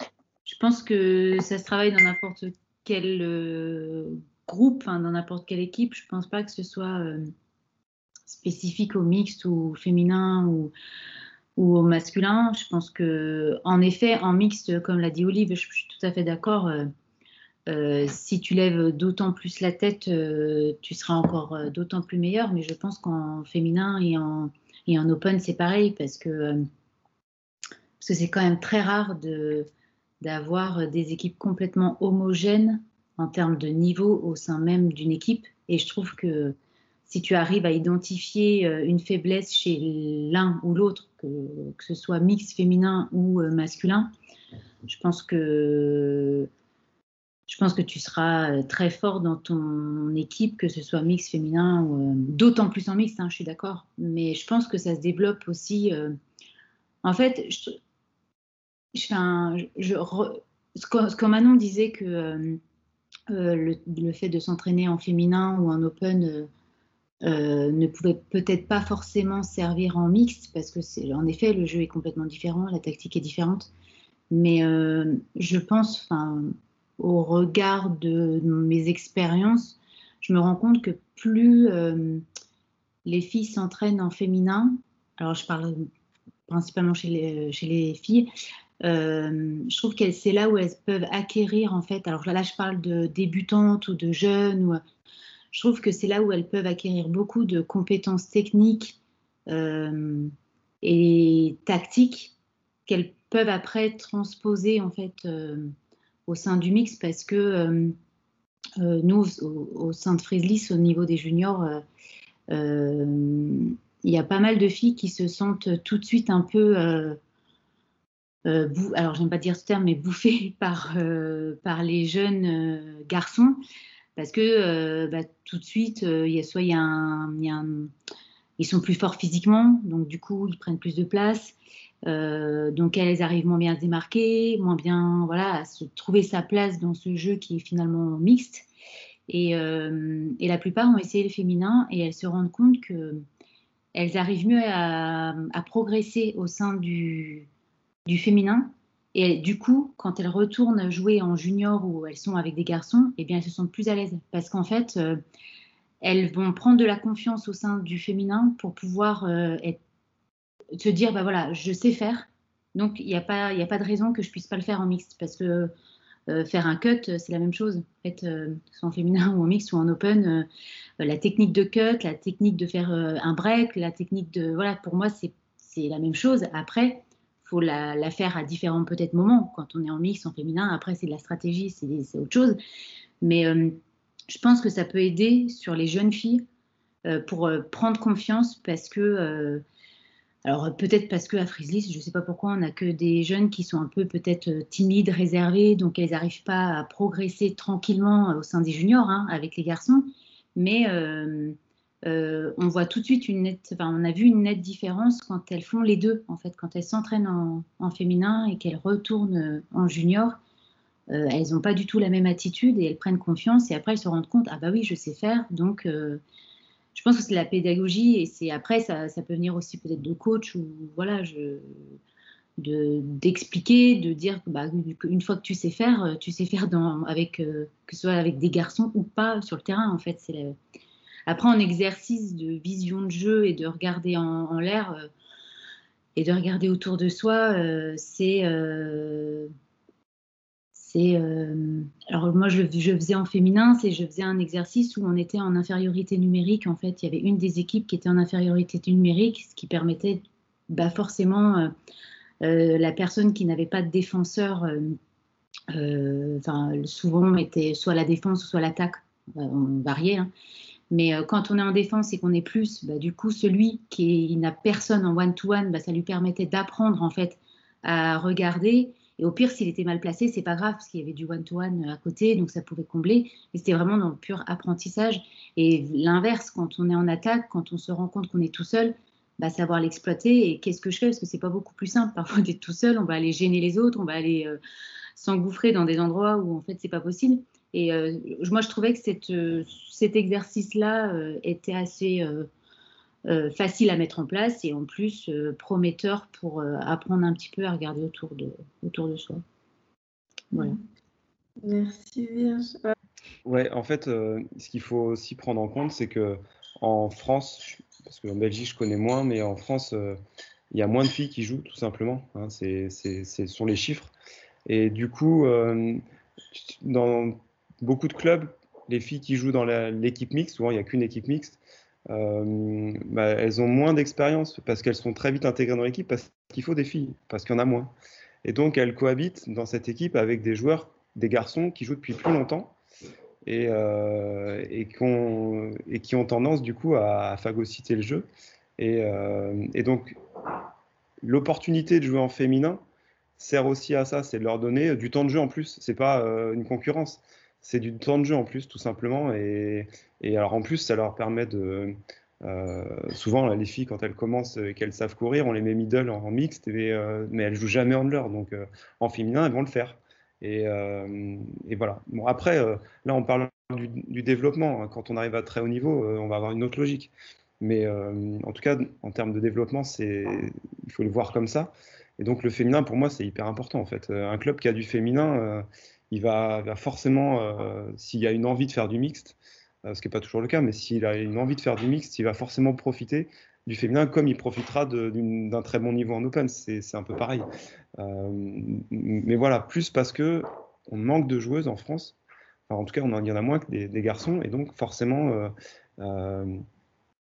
Je pense que ça se travaille dans n'importe quel euh, groupe, dans n'importe quelle équipe. Je ne pense pas que ce soit euh, spécifique au mixte ou féminin ou, ou, au masculin. Je pense que, en effet, en mixte, comme l'a dit Olive, je, suis tout à fait d'accord. Euh, si tu lèves d'autant plus la tête, tu seras encore d'autant plus meilleur. Mais je pense qu'en féminin et en, et en open, c'est pareil parce que c'est quand même très rare de d'avoir des équipes complètement homogènes en termes de niveau au sein même d'une équipe. Et je trouve que si tu arrives à identifier euh, une faiblesse chez l'un ou l'autre, que, ce soit mix féminin ou euh, masculin, je pense que je pense que tu seras euh, très fort dans ton équipe, que ce soit mix féminin ou d'autant plus en mix, hein, je suis d'accord. Mais je pense que ça se développe aussi. en fait, je, je, ce, que, Manon disait que euh, euh, le, fait de s'entraîner en féminin ou en open euh, ne pouvait peut-être pas forcément servir en mixte parce que c'est en effet le jeu est complètement différent, la tactique est différente. Mais je pense, au regard de mes expériences, je me rends compte que plus les filles s'entraînent en féminin, alors je parle principalement chez les, chez les filles, euh, je trouve que c'est là où elles peuvent acquérir, en fait, alors là, je parle de débutantes ou de jeunes, ou, je trouve que c'est là où elles peuvent acquérir beaucoup de compétences techniques euh, et tactiques qu'elles peuvent après transposer, en fait, euh, au sein du mix, parce que nous, au, sein de Frizzlis, au niveau des juniors, il y a pas mal de filles qui se sentent tout de suite un peu euh, alors j'aime pas dire ce terme, mais bouffés par, euh, par les jeunes euh, garçons, parce que bah, tout de suite, soit ils sont plus forts physiquement, donc du coup ils prennent plus de place, donc elles arrivent moins bien à se démarquer, moins bien voilà à se trouver sa place dans ce jeu qui est finalement mixte. Et, et la plupart ont essayé le féminin et elles se rendent compte que elles arrivent mieux à, progresser au sein du féminin. Et du coup, quand elles retournent jouer en junior ou elles sont avec des garçons, eh bien, elles se sentent plus à l'aise parce qu'en fait, euh, elles vont prendre de la confiance au sein du féminin pour pouvoir euh, se dire, bah voilà, je sais faire. Donc, il n'y a, pas, de raison que je puisse pas le faire en mixte parce que euh, faire un cut, c'est la même chose. En fait, soit en féminin ou en mixte ou en open, la technique de cut, la technique de faire un break, la technique de... Voilà, pour moi, c'est la même chose. Après, faut la, faire à différents peut-être moments. Quand on est en mix, en féminin, après c'est de la stratégie, c'est autre chose. Mais euh, je pense que ça peut aider sur les jeunes filles euh, pour euh, prendre confiance parce que, alors peut-être parce qu'à Frizzlis, je ne sais pas pourquoi, on n'a que des jeunes qui sont un peu peut-être timides, réservés, donc elles n'arrivent pas à progresser tranquillement au sein des juniors hein, avec les garçons. Mais euh, on voit tout de suite une nette, on a vu une nette différence quand elles font les deux, en fait, quand elles s'entraînent en, féminin et qu'elles retournent euh, en junior, euh, elles n'ont pas du tout la même attitude et elles prennent confiance et après elles se rendent compte, ah bah oui, je sais faire, donc je pense que c'est la pédagogie et c'est après ça, peut venir aussi peut-être de coach ou voilà, je, d'expliquer, de, dire bah, une fois que tu sais faire, tu sais faire dans, avec que ce soit avec des garçons ou pas sur le terrain en fait, c'est après, en exercice de vision de jeu et de regarder en, l'air, euh, et de regarder autour de soi, c'est c'est alors moi je, faisais en féminin, c'est je faisais un exercice où on était en infériorité numérique. En fait, il y avait une des équipes qui était en infériorité numérique, ce qui permettait bah, forcément la personne qui n'avait pas de défenseur, souvent était soit la défense soit l'attaque, on variait. Hein. Mais euh, quand on est en défense et qu'on est plus, bah, du coup, celui qui n'a personne en one-to-one, bah, ça lui permettait d'apprendre en fait à regarder. Et au pire, s'il était mal placé, c'est pas grave parce qu'il y avait du one-to-one à côté, donc ça pouvait combler. Mais c'était vraiment dans le pur apprentissage. Et l'inverse, quand on est en attaque, quand on se rend compte qu'on est tout seul, bah, savoir l'exploiter. Et qu'est-ce que je fais? Parce que c'est pas beaucoup plus simple. Parfois, d'être tout seul, on va aller gêner les autres, on va aller euh, s'engouffrer dans des endroits où en fait c'est pas possible. Et euh, moi, je trouvais que cette, euh, cet exercice-là euh, était assez facile à mettre en place et en plus prometteur pour apprendre un petit peu à regarder autour de, autour de soi. Voilà. Merci Virge. Ouais, en fait, ce qu'il faut aussi prendre en compte, c'est que en France, parce qu'en Belgique, je connais moins, mais en France, il y a moins de filles qui jouent, tout simplement. Hein, c'est, ce sont les chiffres. Et du coup, dans beaucoup de clubs, les filles qui jouent dans l'équipe mixte, souvent il n'y a qu'une équipe mixte, euh, bah, elles ont moins d'expérience parce qu'elles sont très vite intégrées dans l'équipe parce qu'il faut des filles, parce qu'il y en a moins. Et donc elles cohabitent dans cette équipe avec des joueurs, des garçons qui jouent depuis plus longtemps et, euh, qui, ont, tendance du coup à, phagocyter le jeu. Et, euh, et donc l'opportunité de jouer en féminin sert aussi à ça, c'est de leur donner du temps de jeu en plus. C'est pas une concurrence c'est du temps de jeu en plus, tout simplement. Et, alors en plus, ça leur permet de. Euh, souvent, les filles, quand elles commencent et qu'elles savent courir, on les met middle en, mixte, euh, mais elles jouent jamais handler. Donc euh, en féminin, elles vont le faire. Et, voilà. Bon, après, là, on parle du, développement. Hein. Quand on arrive à très haut niveau, on va avoir une autre logique. Mais en tout cas, en termes de développement, il faut le voir comme ça. Et donc, le féminin, pour moi, c'est hyper important. En fait, un club qui a du féminin il va, forcément, euh, s'il a une envie de faire du mixte, euh, ce qui n'est pas toujours le cas, mais s'il a une envie de faire du mixte, il va forcément profiter du féminin comme il profitera d'un très bon niveau en open. C'est un peu pareil. Euh, mais voilà, plus parce que on manque de joueuses en France. en tout cas, on il y en a moins que des, garçons, et donc forcément,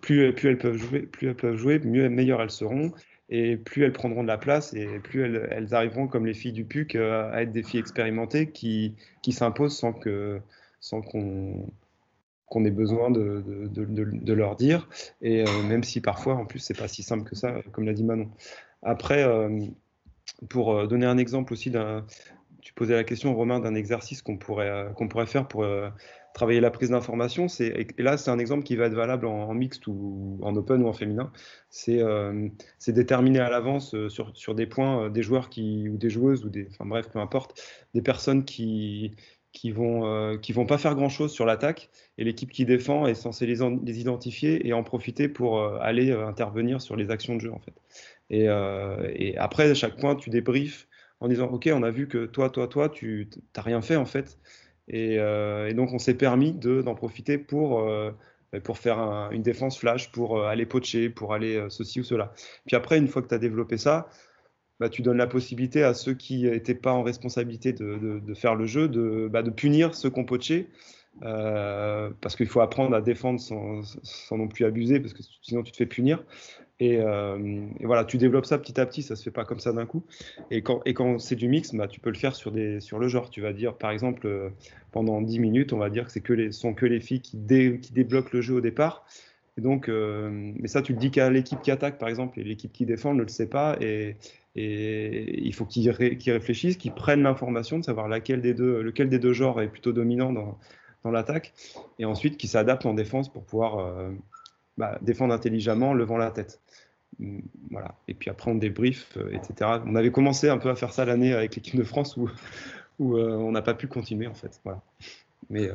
plus, plus, elles peuvent jouer, plus elles peuvent jouer, mieux, meilleures elles seront et plus elles prendront de la place et plus elles, arriveront comme les filles du PUC euh, à être des filles expérimentées qui, qui s'imposent sans que sans qu'on ait besoin de, de, de, leur dire. Et euh, même si parfois en plus c'est pas si simple que ça comme l'a dit Manon. Après euh, pour donner un exemple aussi d'un tu posais la question Romain d'un exercice qu'on pourrait qu'on pourrait faire pour travailler la prise d'information. Et là, c'est un exemple qui va être valable en, mixte ou en open ou en féminin. C'est euh, déterminer à l'avance euh, sur, des points euh, des joueurs qui, ou des joueuses, ou des, enfin bref, peu importe, des personnes qui, qui vont, qui vont pas faire grand chose sur l'attaque et l'équipe qui défend est censée les, identifier et en profiter pour aller intervenir sur les actions de jeu en fait. Et, et après, à chaque point, tu débriefes en disant Ok, on a vu que toi, toi, toi, tu n'as rien fait en fait. Euh, et, donc, on s'est permis d'en profiter pour, euh, pour faire une défense flash, pour euh, aller pocher, pour aller ceci ou cela. Puis après, une fois que tu as développé ça, bah, tu donnes la possibilité à ceux qui n'étaient pas en responsabilité de, faire le jeu de, bah, punir ceux qui ont poché. parce qu'il faut apprendre à défendre sans, non plus abuser, parce que sinon tu te fais punir. Euh, et, voilà, tu développes ça petit à petit, ça se fait pas comme ça d'un coup. Et quand, c'est du mix, bah, tu peux le faire sur, le genre. Tu vas dire, par exemple, euh, pendant 10 minutes, on va dire que les, sont que les filles qui, débloquent le jeu au départ. Donc, euh, mais ça, tu le dis qu'à l'équipe qui attaque, par exemple, et l'équipe qui défend ne le sait pas. Et, il faut qu'ils réfléchissent, qu'ils prennent l'information de savoir lequel des deux genres est plutôt dominant dans l'attaque. Et ensuite, qu'ils s'adaptent en défense pour pouvoir bah, défendre intelligemment, levant la tête. Voilà. Et puis après, on débrief, euh, etc. On avait commencé un peu à faire ça l'année avec l'équipe de France où, où euh, on n'a pas pu continuer, en fait. Voilà. Mais euh,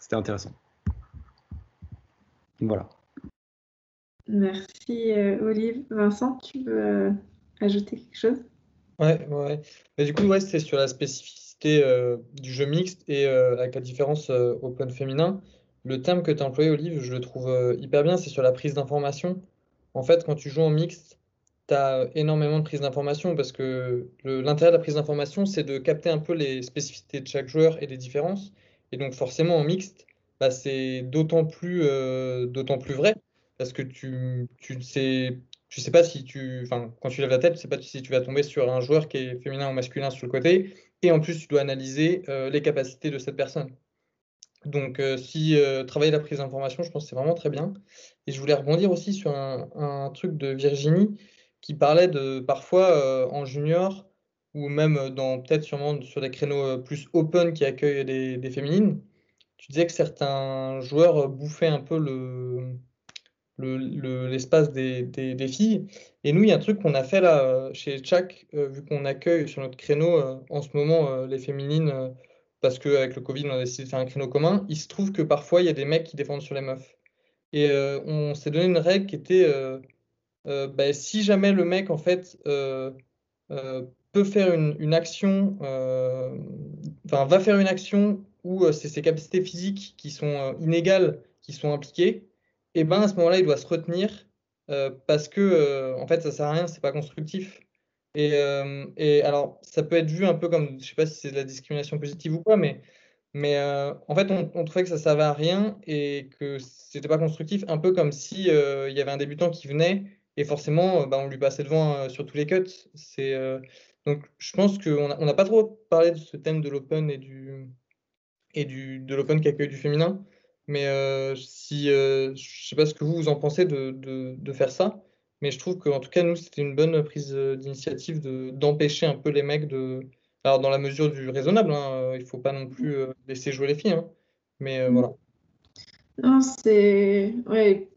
c'était intéressant. Voilà. Merci, Olive. Vincent, tu veux ajouter quelque chose? Ouais, ouais. Mais du coup, ouais, c'était sur la spécificité du jeu mixte et avec la différence open féminin. Le terme que tu as employé, Olive, je le trouve hyper bien, c'est sur la prise d'information. En fait, quand tu joues en mixte, tu as énormément de prise d'information parce que l'intérêt de la prise d'information, c'est de capter un peu les spécificités de chaque joueur et les différences. Et donc forcément en mixte, bah, c'est d'autant plus, euh, d'autant plus vrai parce que tu, tu sais, tu sais pas si tu, enfin, quand tu lèves la tête, tu sais pas si tu vas tomber sur un joueur qui est féminin ou masculin sur le côté. Et en plus, tu dois analyser euh, les capacités de cette personne. Donc, euh, si travailler la prise d'information, je pense que c'est vraiment très bien. Et je voulais rebondir aussi sur un, truc de Virginie qui parlait de parfois en junior ou même dans peut-être sûrement sur des créneaux plus open qui accueillent des féminines, tu disais que certains joueurs bouffaient un peu le, l'espace des, filles. Et nous, il y a un truc qu'on a fait là chez Chak, euh, vu qu'on accueille sur notre créneau euh, en ce moment euh, les féminines, parce qu'avec le Covid, on a décidé de faire un créneau commun. Il se trouve que parfois, il y a des mecs qui défendent sur les meufs. Et on s'est donné une règle qui était bah, si jamais le mec, en fait, peut faire une, action, va faire une action où c'est ses capacités physiques qui sont inégales qui sont impliquées, et eh ben à ce moment-là, il doit se retenir euh, parce que euh, en fait, ça sert à rien, c'est pas constructif. Et, euh, et, alors, ça peut être vu un peu comme, je sais pas si c'est de la discrimination positive ou quoi, mais, mais en fait, on, trouvait que ça servait à rien et que c'était pas constructif, un peu comme si il y avait un débutant qui venait et forcément, bah, on lui passait devant sur tous les cuts. Donc, je pense qu'on n'a pas trop parlé de ce thème de l'open et de l'open qui accueille du féminin. Mais euh, si, euh, je sais pas ce que vous, vous en pensez de, faire ça, mais je trouve qu'en tout cas, nous, c'était une bonne prise euh, d'initiative d'empêcher un peu les mecs de. Alors, dans la mesure du raisonnable, hein, il faut pas non plus laisser jouer les filles, hein, mais voilà. Non, c'est. Ouais,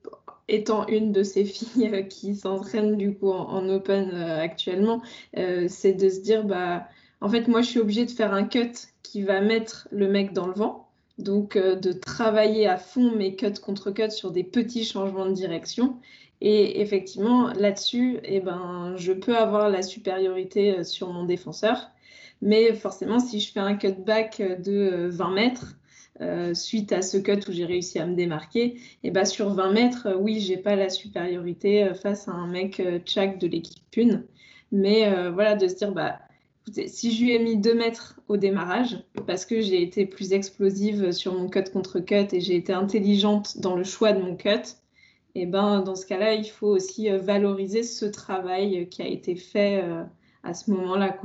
étant une de ces filles qui s'entraînent du coup en, en open actuellement, c'est de se dire, bah, en fait, moi, je suis obligée de faire un cut qui va mettre le mec dans le vent. Donc, euh, de travailler à fond mes cuts contre cuts sur des petits changements de direction. Et effectivement, là-dessus, eh ben, je peux avoir la supériorité euh, sur mon défenseur. Mais forcément, si je fais un cutback de 20 euh, mètres, suite à ce cut où j'ai réussi à me démarquer, et eh ben, sur 20 mètres, oui, j'ai pas la supériorité face à un mec tchak de l'équipe une. Mais voilà, de se dire, bah, si je lui ai mis 2 mètres au démarrage, parce que j'ai été plus explosive sur mon cut contre cut et j'ai été intelligente dans le choix de mon cut, et eh ben dans ce cas-là, il faut aussi euh, valoriser ce travail qui a été fait euh, à ce moment-là,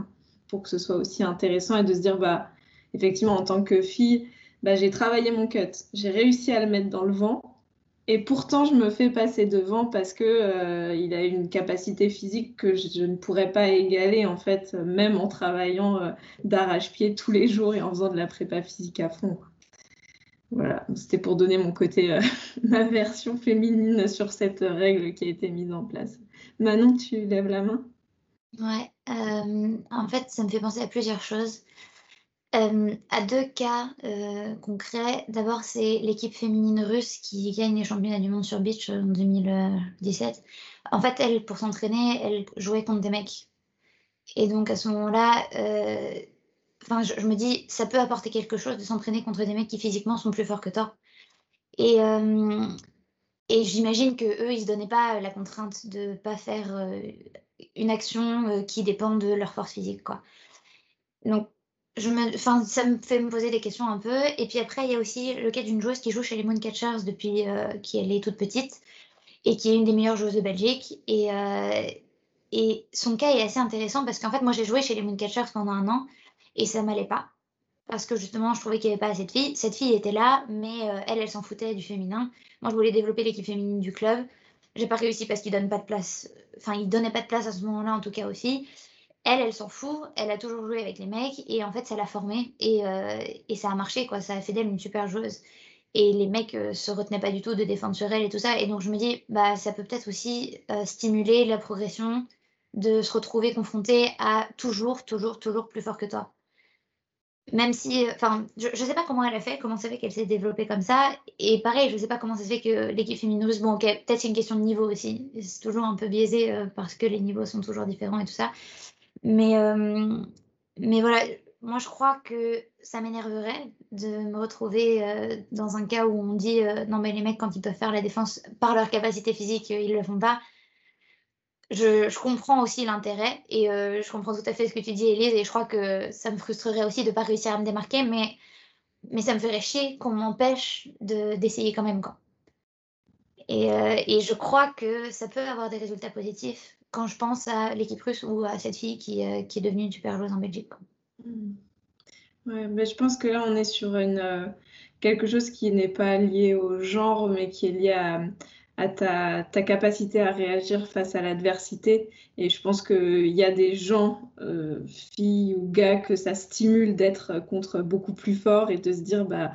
pour que ce soit aussi intéressant et de se dire, bah, effectivement, en tant que fille, bah, j'ai travaillé mon cut, j'ai réussi à le mettre dans le vent, et pourtant, je me fais passer devant parce que euh, il a une capacité physique que je, ne pourrais pas égaler en fait, même en travaillant euh, d'arrache-pied tous les jours et en faisant de la prépa physique à fond. Voilà, c'était pour donner mon côté, euh, ma version féminine sur cette règle qui a été mise en place. Manon, tu lèves la main? Ouais, en fait, ça me fait penser à plusieurs choses. Euh, à deux cas euh, concrets. D'abord, c'est l'équipe féminine russe qui gagne les championnats du monde sur beach en 2017. En fait, elle, pour s'entraîner, elle jouait contre des mecs. Et donc, à ce moment-là, euh, enfin, je, me dis, ça peut apporter quelque chose de s'entraîner contre des mecs qui physiquement sont plus forts que toi. Et, et j'imagine que eux, ils se donnaient pas la contrainte de pas faire une action qui dépend de leur force physique, quoi. Donc, me, ça me fait me poser des questions un peu. Et puis après, il y a aussi le cas d'une joueuse qui joue chez les Mooncatchers depuis euh, qu'elle est toute petite et qui est une des meilleures joueuses de Belgique. Et, euh, et son cas est assez intéressant parce qu'en fait, moi, j'ai joué chez les Mooncatchers pendant un an et ça m'allait pas. Parce que justement, je trouvais qu'il n'y avait pas assez de. Cette fille était là, mais euh, elle, elle s'en foutait du féminin. Moi, je voulais développer l'équipe féminine du club. J'ai pas réussi parce qu'il donne pas de place. Enfin, il donnait pas de place à ce moment-là, en tout cas filles. Elle, elle s'en fout, elle a toujours joué avec les mecs et en fait, ça l'a formée et, euh, et, ça a marché, quoi. Ça a fait d'elle une super joueuse. Et les mecs euh, se retenaient pas du tout de défendre sur elle et tout ça. Et donc, je me dis, bah, ça peut peut-être aussi euh, stimuler la progression de se retrouver confronté à toujours, toujours, toujours plus fort que toi. Même si, enfin, je, ne sais pas comment elle a fait, comment ça fait qu'elle s'est développée comme ça. Et pareil, je sais pas comment ça se fait que l'équipe féminine russe, bon, ok, peut-être c'est une question de niveau aussi. C'est toujours un peu biaisé parce que les niveaux sont toujours différents et tout ça. Mais, euh, mais voilà, moi je crois que ça m'énerverait de me retrouver euh, dans un cas où on dit euh, non mais les mecs quand ils peuvent faire la défense par leur capacité physique ils le font pas. Je, comprends aussi l'intérêt et je comprends tout à fait ce que tu dis, Elise, et je crois que ça me frustrerait aussi de ne pas réussir à me démarquer, mais, mais ça me ferait chier qu'on m'empêche d'essayer quand même. Quoi. Et, et, je crois que ça peut avoir des résultats positifs quand je pense à l'équipe russe ou à cette fille qui, qui est devenue une super joueuse en Belgique. Mmh. Ouais, mais je pense que là, on est sur une, quelque chose qui n'est pas lié au genre, mais qui est lié à, à ta, capacité à réagir face à l'adversité. Et je pense qu'il y a des gens, euh, filles ou gars, que ça stimule d'être contre beaucoup plus fort et de se dire, bah,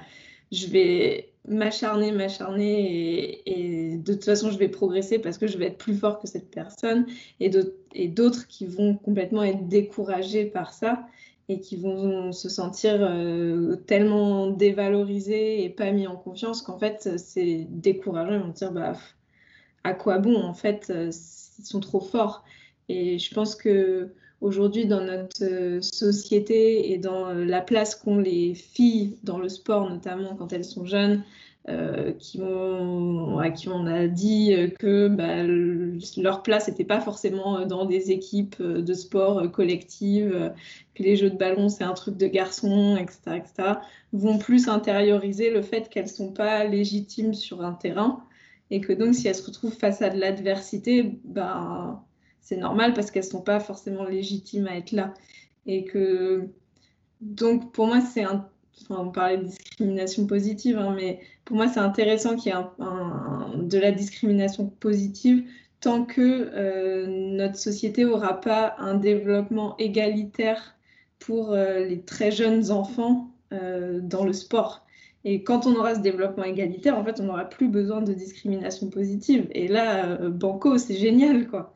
je vais m'acharner, m'acharner et, de toute façon, je vais progresser parce que je vais être plus fort que cette personne. Et d'autres qui vont complètement être découragés par ça et qui vont se sentir euh, tellement dévalorisés et pas mis en confiance qu'en fait c'est décourageant. Ils vont dire bah, à quoi bon en fait euh, ils sont trop forts. Et je pense que aujourd'hui dans notre euh, société et dans la place qu'ont les filles dans le sport notamment quand elles sont jeunes, euh, qui ont, à qui on a dit que bah, leur place n'était pas forcément dans des équipes de sport collectives, que les jeux de ballon c'est un truc de garçon, etc., etc., vont plus intérioriser le fait qu'elles ne sont pas légitimes sur un terrain et que donc si elles se retrouvent face à de l'adversité, ben, c'est normal parce qu'elles ne sont pas forcément légitimes à être là. Et que donc pour moi c'est un on parlait de discrimination positive, hein, mais pour moi, c'est intéressant qu'il y ait de la discrimination positive tant que euh, notre société n'aura pas un développement égalitaire pour euh, les très jeunes enfants euh, dans le sport. Et quand on aura ce développement égalitaire, en fait, on n'aura plus besoin de discrimination positive. Et là, Banco, c'est génial, quoi.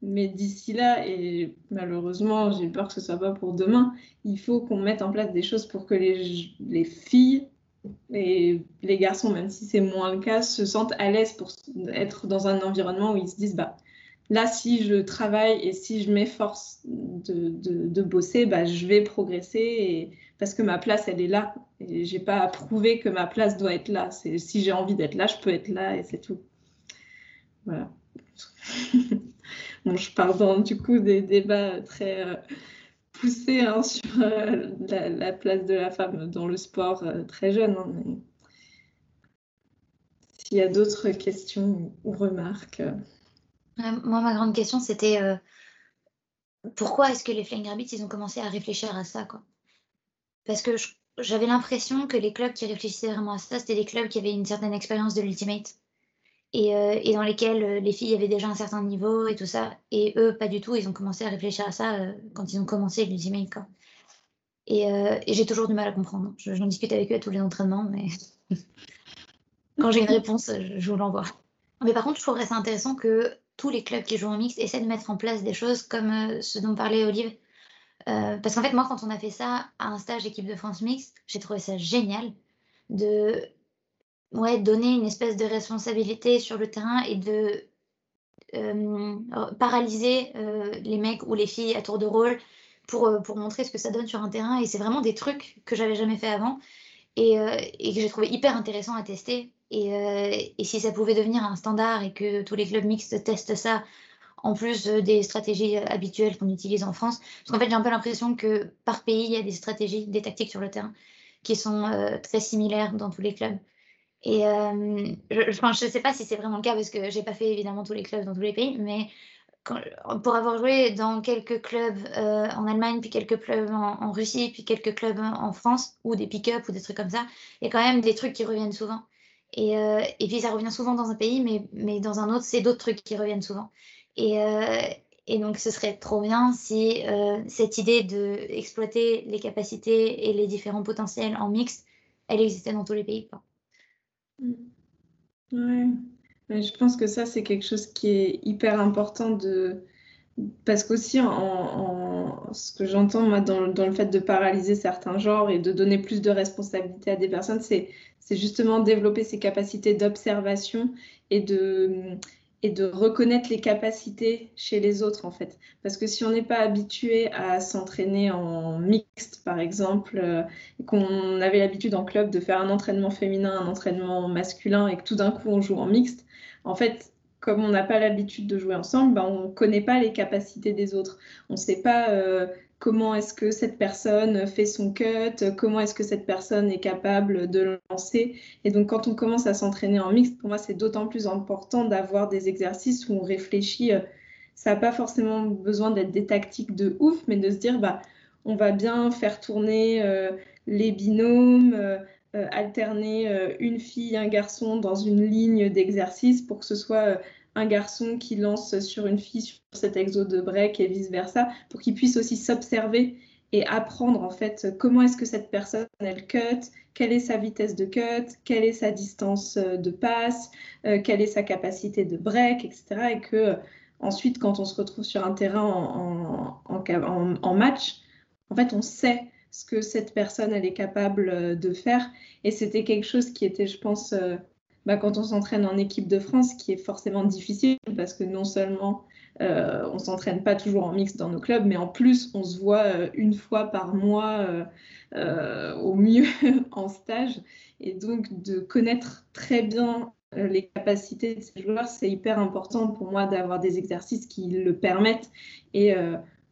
Mais d'ici là, et malheureusement, j'ai peur que ce soit pas pour demain, il faut qu'on mette en place des choses pour que les, les filles et les garçons, même si c'est moins le cas, se sentent à l'aise pour être dans un environnement où ils se disent bah, là, si je travaille et si je m'efforce de, de, bosser, bah, je vais progresser et, parce que ma place, elle est là. Et j'ai pas à prouver que ma place doit être là. Si j'ai envie d'être là, je peux être là et c'est tout. Voilà. je parle du coup des débats très euh, poussés hein, sur euh, la, place de la femme dans le sport euh, très jeune. Hein, s'il y a d'autres questions ou remarques. Moi, ma grande question, c'était pourquoi est-ce que les Flying Rabbits, ils ont commencé à réfléchir à ça quoi? Parce que j'avais l'impression que les clubs qui réfléchissaient vraiment à ça, c'était des clubs qui avaient une certaine expérience de l'ultimate euh, et, dans lesquels euh, les filles avaient déjà un certain niveau et tout ça. Et eux, pas du tout. Ils ont commencé à réfléchir à ça euh, quand ils ont commencé l'Ultimate. Et, et j'ai toujours du mal à comprendre. J'en discute avec eux à tous les entraînements, mais quand j'ai une réponse, je, vous l'envoie. Mais par contre, je trouverais ça intéressant que tous les clubs qui jouent en mix essaient de mettre en place des choses comme ce dont parlait Olive. parce qu'en fait, moi, quand on a fait ça à un stage d'équipe de France Mix, j'ai trouvé ça génial de ouais, donner une espèce de responsabilité sur le terrain et de euh, paralyser euh, les mecs ou les filles à tour de rôle pour, euh, pour montrer ce que ça donne sur un terrain. Et c'est vraiment des trucs que j'avais jamais fait avant et, et que j'ai trouvé hyper intéressant à tester. Et, et, si ça pouvait devenir un standard et que tous les clubs mixtes testent ça, en plus des stratégies habituelles qu'on utilise en France, parce qu'en fait j'ai un peu l'impression que par pays, il y a des stratégies, des tactiques sur le terrain qui sont très similaires dans tous les clubs. Et euh, je ne sais pas si c'est vraiment le cas parce que j'ai pas fait évidemment tous les clubs dans tous les pays, mais pour avoir joué dans quelques clubs euh, en Allemagne, puis quelques clubs en, Russie, puis quelques clubs en France, ou des pick-up ou des trucs comme ça, il y a quand même des trucs qui reviennent souvent. Et, euh, et puis ça revient souvent dans un pays, mais, mais dans un autre, c'est d'autres trucs qui reviennent souvent. Et, et donc ce serait trop bien si cette idée d'exploiter les capacités et les différents potentiels en mix, elle existait dans tous les pays. Ouais. Mais je pense que ça, c'est quelque chose qui est hyper important de. Parce qu'aussi, en, ce que j'entends moi dans, dans, le fait de paralyser certains genres et de donner plus de responsabilité à des personnes, c'est justement développer ces capacités d'observation et de, et de reconnaître les capacités chez les autres en fait. Parce que si on n'est pas habitué à s'entraîner en mixte par exemple, euh, qu'on avait l'habitude en club de faire un entraînement féminin, un entraînement masculin et que tout d'un coup on joue en mixte, en fait comme on n'a pas l'habitude de jouer ensemble, ben, on ne connaît pas les capacités des autres. On ne sait pas comment est-ce que cette personne fait son cut, comment est-ce que cette personne est capable de lancer. Et donc, quand on commence à s'entraîner en mixte, pour moi, c'est d'autant plus important d'avoir des exercices où on réfléchit. Euh, ça n'a pas forcément besoin d'être des tactiques de ouf, mais de se dire, bah, on va bien faire tourner euh, les binômes, euh, alterner une fille, un garçon dans une ligne d'exercice pour que ce soit un garçon qui lance sur une fille sur cet exo de break et vice-versa, pour qu'il puisse aussi s'observer et apprendre en fait comment est-ce que cette personne elle cut, quelle est sa vitesse de cut, quelle est sa distance euh, de passe, euh, quelle est sa capacité de break, etc. Et que euh, ensuite, quand on se retrouve sur un terrain en, match, en fait, on sait ce que cette personne elle est capable de faire. Et c'était quelque chose qui était, je pense, bah, quand on s'entraîne en équipe de France, qui est forcément difficile parce que non seulement euh, on s'entraîne pas toujours en mix dans nos clubs, mais en plus on se voit euh, une fois par mois euh, au mieux en stage. Et donc de connaître très bien les capacités de ces joueurs, c'est hyper important pour moi d'avoir des exercices qui le permettent et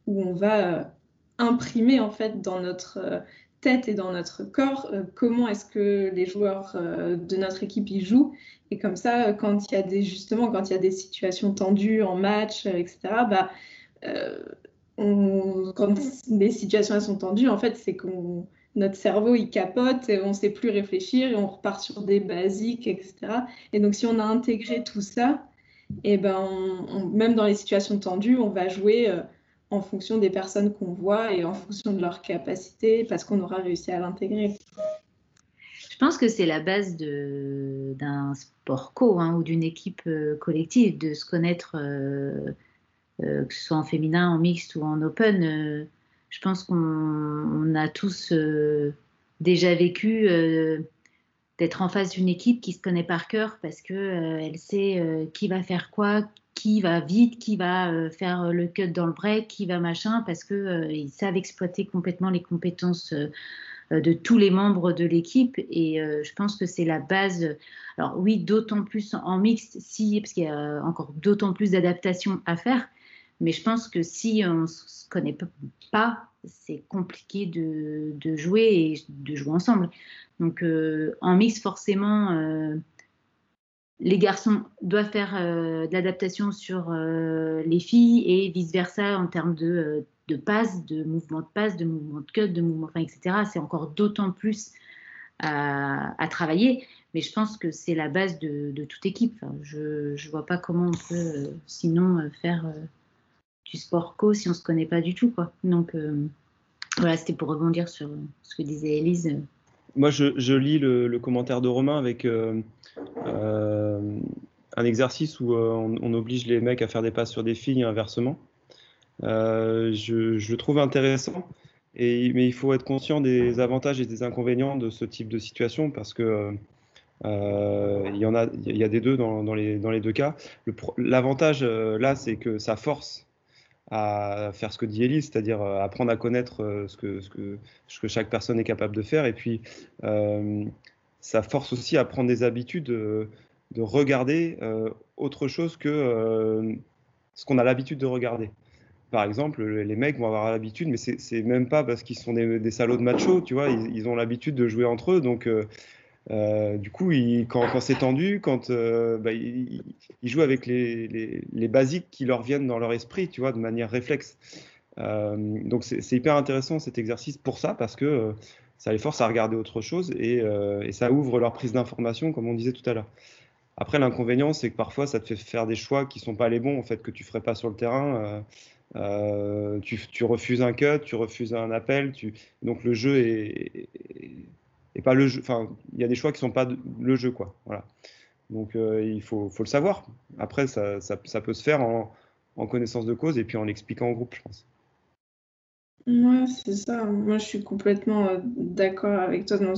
où on va imprimer en fait dans notre et dans notre corps euh, comment est-ce que les joueurs euh, de notre équipe y jouent. Et comme ça, quand il y a des, justement, quand il y a des situations tendues en match, euh, etc., bah, quand les situations sont tendues, en fait, c'est que notre cerveau il capote on sait plus réfléchir et on repart sur des basiques, etc. Et donc, si on a intégré tout ça, et ben, même dans les situations tendues, on va jouer en fonction des personnes qu'on voit et en fonction de leurs capacités, parce qu'on aura réussi à l'intégrer. Je pense que c'est la base d'un sport co hein, ou d'une équipe euh, collective, de se connaître, euh, euh, que ce soit en féminin, en mixte ou en open. je pense qu'on a tous déjà vécu d'être en face d'une équipe qui se connaît par cœur parce qu'elle elle sait qui va faire quoi, qui va vite, qui va euh, faire le cut dans le break, qui va machin, parce qu'ils euh, savent exploiter complètement les compétences euh, de tous les membres de l'équipe. Et je pense que c'est la base. Alors oui, d'autant plus en mixte, si, parce qu'il y a encore d'autant plus d'adaptations à faire. Mais je pense que si on ne se connaît pas, c'est compliqué de, de, jouer et de jouer ensemble. Donc en mixte, forcément les garçons doivent faire euh, de l'adaptation sur euh, les filles et vice-versa en termes de, euh, de passe, de mouvement de passe, de mouvement de cut, de mouvement, etc. C'est encore d'autant plus à, travailler, mais je pense que c'est la base de, toute équipe. je ne vois pas comment on peut sinon faire du sport co si on ne se connaît pas du tout. Quoi. Donc voilà, c'était pour rebondir sur ce que disait Elise moi, je, lis le, commentaire de Romain avec un exercice où euh, on, oblige les mecs à faire des passes sur des filles et inversement. Je, le trouve intéressant, mais il faut être conscient des avantages et des inconvénients de ce type de situation parce que il y a, y a des deux dans, les, deux cas. L'avantage là, c'est que ça force à faire ce que dit Elise, c'est-à-dire euh, apprendre à connaître euh, ce que, ce, que, chaque personne est capable de faire. Et puis, euh, ça force aussi à prendre des habitudes de, regarder autre chose que ce qu'on a l'habitude de regarder. Par exemple, les mecs vont avoir l'habitude, mais c'est même pas parce qu'ils sont des, salauds de macho, tu vois, ils, ont l'habitude de jouer entre eux, donc euh, du coup, quand, c'est tendu, quand euh, bah, ils, jouent avec les, basiques qui leur viennent dans leur esprit, tu vois, de manière réflexe. Euh, donc c'est hyper intéressant cet exercice pour ça, parce que ça les force à regarder autre chose et, ça ouvre leur prise d'information, comme on disait tout à l'heure. Après, l'inconvénient, c'est que parfois, ça te fait faire des choix qui sont pas les bons, en fait, que tu ferais pas sur le terrain. Tu, refuses un cut, tu refuses un appel, donc le jeu est pas le jeu. Enfin, il y a des choix qui sont pas le jeu, quoi. Donc euh, il faut, le savoir. Après, ça peut se faire en, en, connaissance de cause et puis en l'expliquant en groupe, je pense. Ouais, c'est ça. Moi, je suis complètement euh, d'accord avec toi dans,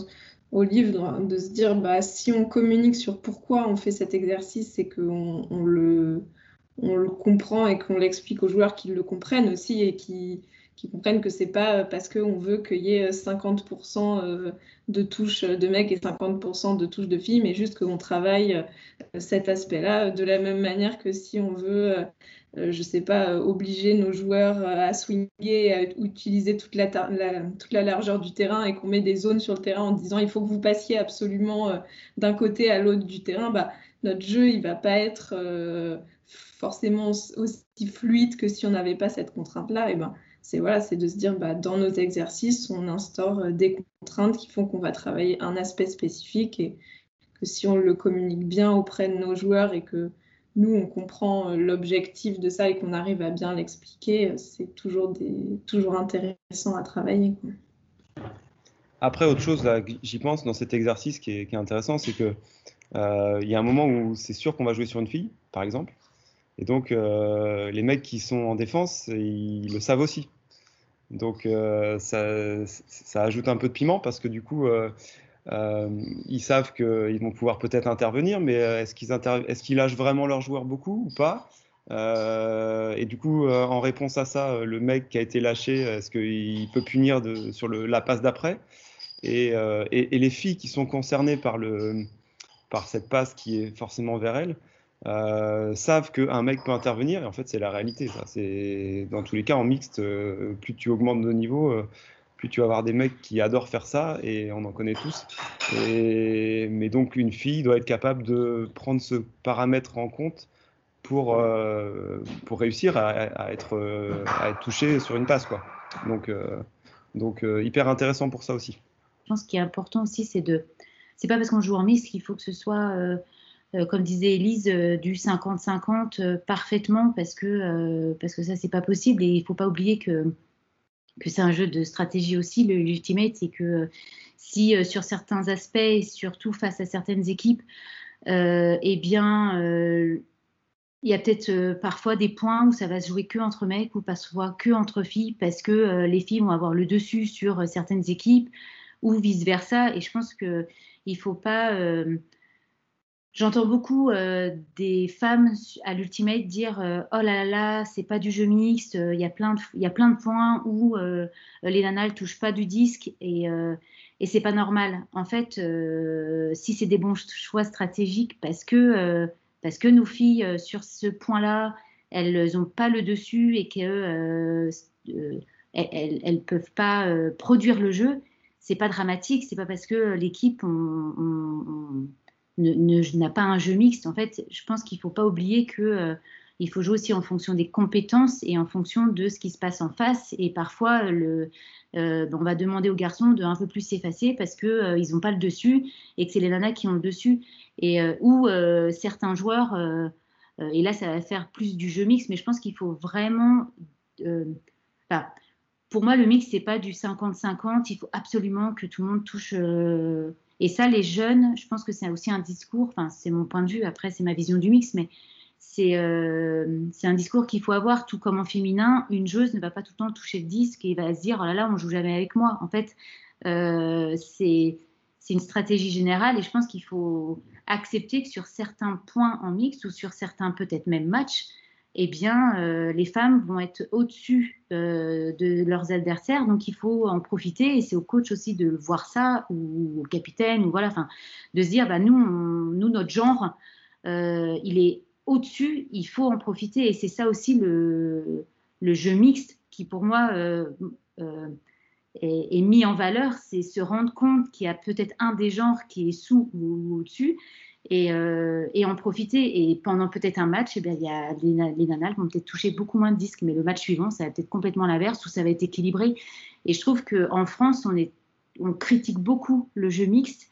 au livre de se dire, bah, si on communique sur pourquoi on fait cet exercice, c'est qu'on on le, on le comprend et qu'on l'explique aux joueurs qu'ils le comprennent aussi et qui qu'ils comprennent que c'est pas parce qu'on veut qu'il y ait 50% de touches de mecs et 50% de touches de filles, mais juste qu'on travaille cet aspect-là de la même manière que si on veut euh, je sais pas, euh, obliger nos joueurs euh, à swinguer, à utiliser toute la, toute la largeur du terrain et qu'on met des zones sur le terrain en disant il faut que vous passiez absolument d'un côté à l'autre du terrain, bah, notre jeu il va pas être forcément aussi fluide que si on n'avait pas cette contrainte-là. Et ben, c'est voilà, de se dire bah, dans nos exercices, on instaure des contraintes qui font qu'on va travailler un aspect spécifique et que si on le communique bien auprès de nos joueurs et que nous, on comprend euh, l'objectif de ça et qu'on arrive à bien l'expliquer, euh, c'est toujours, toujours intéressant à travailler. Après, autre chose, j'y pense dans cet exercice qui est, intéressant, c'est que euh, il y a un moment où c'est sûr qu'on va jouer sur une fille, par exemple. Et donc, les mecs qui sont en défense, ils le savent aussi. Donc, ça, ça, ajoute un peu de piment parce que du coup, euh, ils savent qu'ils vont pouvoir peut-être intervenir, mais euh, est-ce qu'ils lâchent vraiment leurs joueurs beaucoup ou pas? Euh, Et du coup, en réponse à ça, le mec qui a été lâché, est-ce qu'il peut punir sur la passe d'après? Et, les filles qui sont concernées par cette passe qui est forcément vers elles, euh, savent qu'un mec peut intervenir, et en fait c'est la réalité. Ça. Dans tous les cas, en mixte, plus tu augmentes de niveau, plus tu vas avoir des mecs qui adorent faire ça, et on en connaît tous. mais donc une fille doit être capable de prendre ce paramètre en compte pour, euh, pour réussir à, être, à être touché sur une passe. Quoi. Donc, euh, donc euh, hyper intéressant pour ça aussi. Je pense qu'il est important aussi, c'est de... C'est pas parce qu'on joue en mix qu'il faut que ce soit... comme disait Elise, du 50-50 parfaitement parce que, parce que ça, c'est pas possible. Et il faut pas oublier que que c'est un jeu de stratégie aussi, l'Ultimate, c'est que euh, si euh, sur certains aspects, surtout face à certaines équipes, euh, eh bien, il y a peut-être parfois des points où ça va se jouer que entre mecs ou parfois que entre filles parce que les filles vont avoir le dessus sur certaines équipes ou vice versa. Et je pense qu'il ne faut pas J'entends beaucoup euh, des femmes à l'Ultimate dire euh, Oh là là, c'est pas du jeu mixte, euh, il y, a plein de, points où les nanas ne touchent pas du disque et, et c'est pas normal. En fait, si c'est des bons choix stratégiques, parce que, parce que nos filles, sur ce point-là, elles n'ont pas le dessus et qu'elles elles, ne peuvent pas produire le jeu, c'est pas dramatique, c'est pas parce que l'équipe n'a pas un jeu mixte. En fait, je pense qu'il ne faut pas oublier que euh, il faut jouer aussi en fonction des compétences et en fonction de ce qui se passe en face. Et parfois, euh, on va demander aux garçons de un peu plus s'effacer parce qu'ils euh, n'ont pas le dessus et que c'est les nanas qui ont le dessus. Et ou certains joueurs, et là, ça va faire plus du jeu mixte, mais je pense qu'il faut vraiment. pour moi, le mix, c'est pas du 50-50. Il faut absolument que tout le monde touche et ça, les jeunes, je pense que c'est aussi un discours, enfin c'est mon point de vue, après c'est ma vision du mix, mais c'est euh, un discours qu'il faut avoir, tout comme en féminin, une joueuse ne va pas tout le temps toucher le disque et va se dire, oh là là, on joue jamais avec moi. En fait, euh, c'est une stratégie générale et je pense qu'il faut accepter que sur certains points en mix ou sur certains peut-être même matchs, eh bien, euh, les femmes vont être au-dessus euh, de leurs adversaires. Donc, il faut en profiter. Et c'est au coach aussi de voir ça, ou au capitaine, ou voilà, enfin, de se dire, bah, nous, nous, notre genre, euh, il est au-dessus, il faut en profiter. Et c'est ça aussi le, jeu mixte qui, pour moi, est, est, mis en valeur. C'est se rendre compte qu'il y a peut-être un des genres qui est sous ou au-dessus euh, et, en profiter. Et pendant peut-être un match, eh bien, y a les, les nanas vont peut-être toucher beaucoup moins de disques, mais le match suivant, ça va peut-être complètement l'inverse, où ça va être équilibré. Et je trouve qu'en France, on, critique beaucoup le jeu mixte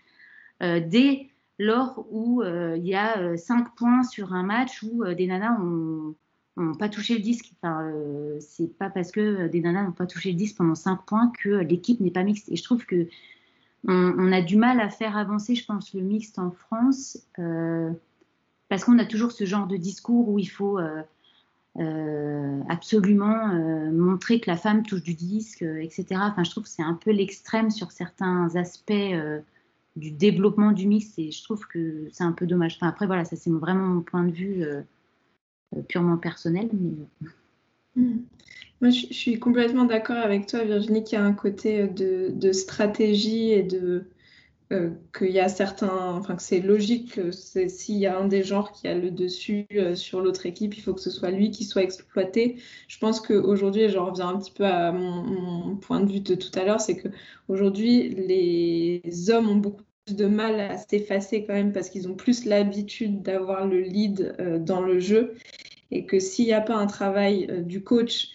euh, dès lors où euh, il y a 5 points sur un match où des nanas ont, pas touché le disque. Enfin, c'est pas parce que des nanas n'ont pas touché le disque pendant 5 points que l'équipe n'est pas mixte. Et je trouve que on, a du mal à faire avancer, je pense, le mixte en France, euh, parce qu'on a toujours ce genre de discours où il faut euh, euh, absolument montrer que la femme touche du disque, etc. Je trouve que c'est un peu l'extrême sur certains aspects du développement du mix, et je trouve que c'est un peu dommage. Enfin, après, voilà, ça c'est vraiment mon point de vue purement personnel. Hmm. Moi, je, suis complètement d'accord avec toi, Virginie, qu'il y a un côté de, stratégie et de euh, qu'il y a certains, enfin que c'est logique que s'il y a un des genres qui a le dessus euh, sur l'autre équipe, il faut que ce soit lui qui soit exploité. Je pense qu'aujourd'hui, et je reviens un petit peu à mon, point de vue de tout à l'heure, c'est qu'aujourd'hui, les hommes ont beaucoup de mal à s'effacer quand même parce qu'ils ont plus l'habitude d'avoir le lead euh, dans le jeu et que s'il n'y a pas un travail du coach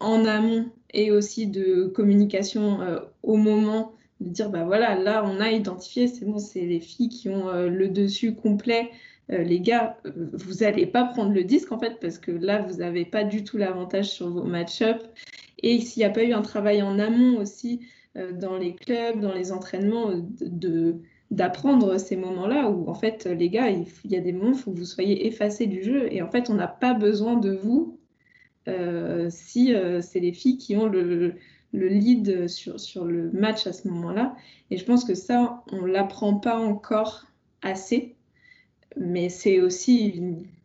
en amont et aussi de communication euh, au moment de dire bah voilà là on a identifié c'est bon c'est les filles qui ont euh, le dessus complet. Euh, les gars vous n'allez pas prendre le disque en fait parce que là vous n'avez pas du tout l'avantage sur vos match-up. Et s'il n'y a pas eu un travail en amont aussi dans les clubs dans les entraînements de d'apprendre ces moments-là où en fait les gars il, y a des moments où vous soyez effacés du jeu et en fait on n'a pas besoin de vous si euh, c'est les filles qui ont le, lead sur, le match à ce moment-là. Et je pense que ça, on ne l'apprend pas encore assez, mais c'est aussi,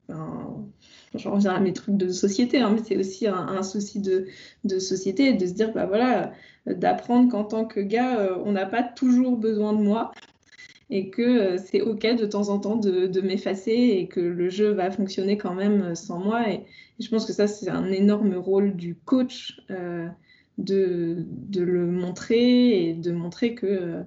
j'en reviens à mes trucs de société, hein, mais c'est aussi un, souci de, de, société, de se dire, bah voilà, d'apprendre qu'en tant que gars, euh, on n'a pas toujours besoin de moi, et que c'est OK de temps en temps de, de m'effacer et que le jeu va fonctionner quand même sans moi. Et, je pense que ça, c'est un énorme rôle du coach euh, de, de, le montrer et de montrer que euh,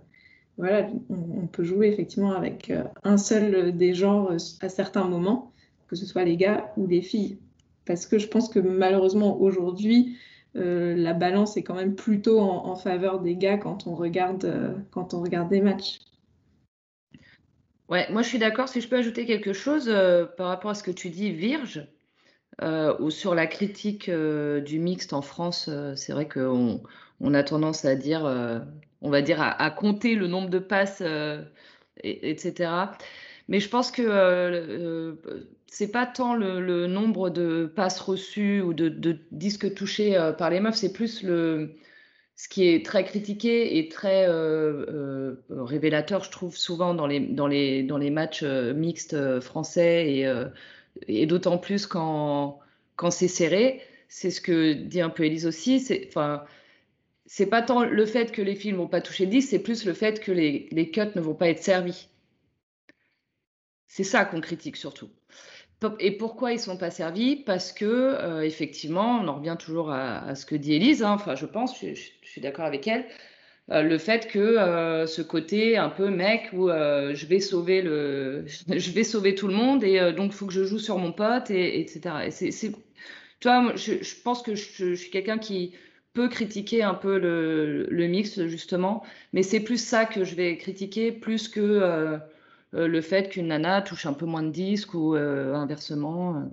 voilà, on, peut jouer effectivement avec euh, un seul des genres à certains moments, que ce soit les gars ou les filles. Parce que je pense que malheureusement aujourd'hui, la balance est quand même plutôt en, faveur des gars quand on regarde, quand on regarde des matchs. Ouais, moi je suis d'accord. Si je peux ajouter quelque chose par rapport à ce que tu dis, Virge, euh, ou sur la critique euh, du mixte en France, euh, c'est vrai qu'on on a tendance à dire, on va dire, à, compter le nombre de passes, etc. Mais je pense que c'est pas tant le, nombre de passes reçues ou de, disques touchés par les meufs, c'est plus le, ce qui est très critiqué et très révélateur, je trouve, souvent dans les, dans les, dans les matchs mixtes français et et d'autant plus quand, quand c'est serré, c'est ce que dit un peu Elise aussi, c'est enfin c'est pas tant le fait que les films vont pas toucher le 10, c'est plus le fait que les, les cuts ne vont pas être servis. C'est ça qu'on critique surtout. Et pourquoi ils sont pas servis? Parce que euh, effectivement, on en revient toujours à, ce que dit Elise. Hein, enfin, je pense, je suis d'accord avec elle. Euh, le fait que euh, ce côté un peu mec où euh, je vais sauver le, je vais sauver tout le monde et donc faut que je joue sur mon pote et, etc. Et c'est, tu vois, je, pense que je, suis quelqu'un qui peut critiquer un peu le, le mix justement, mais c'est plus ça que je vais critiquer plus que le fait qu'une nana touche un peu moins de disques ou inversement.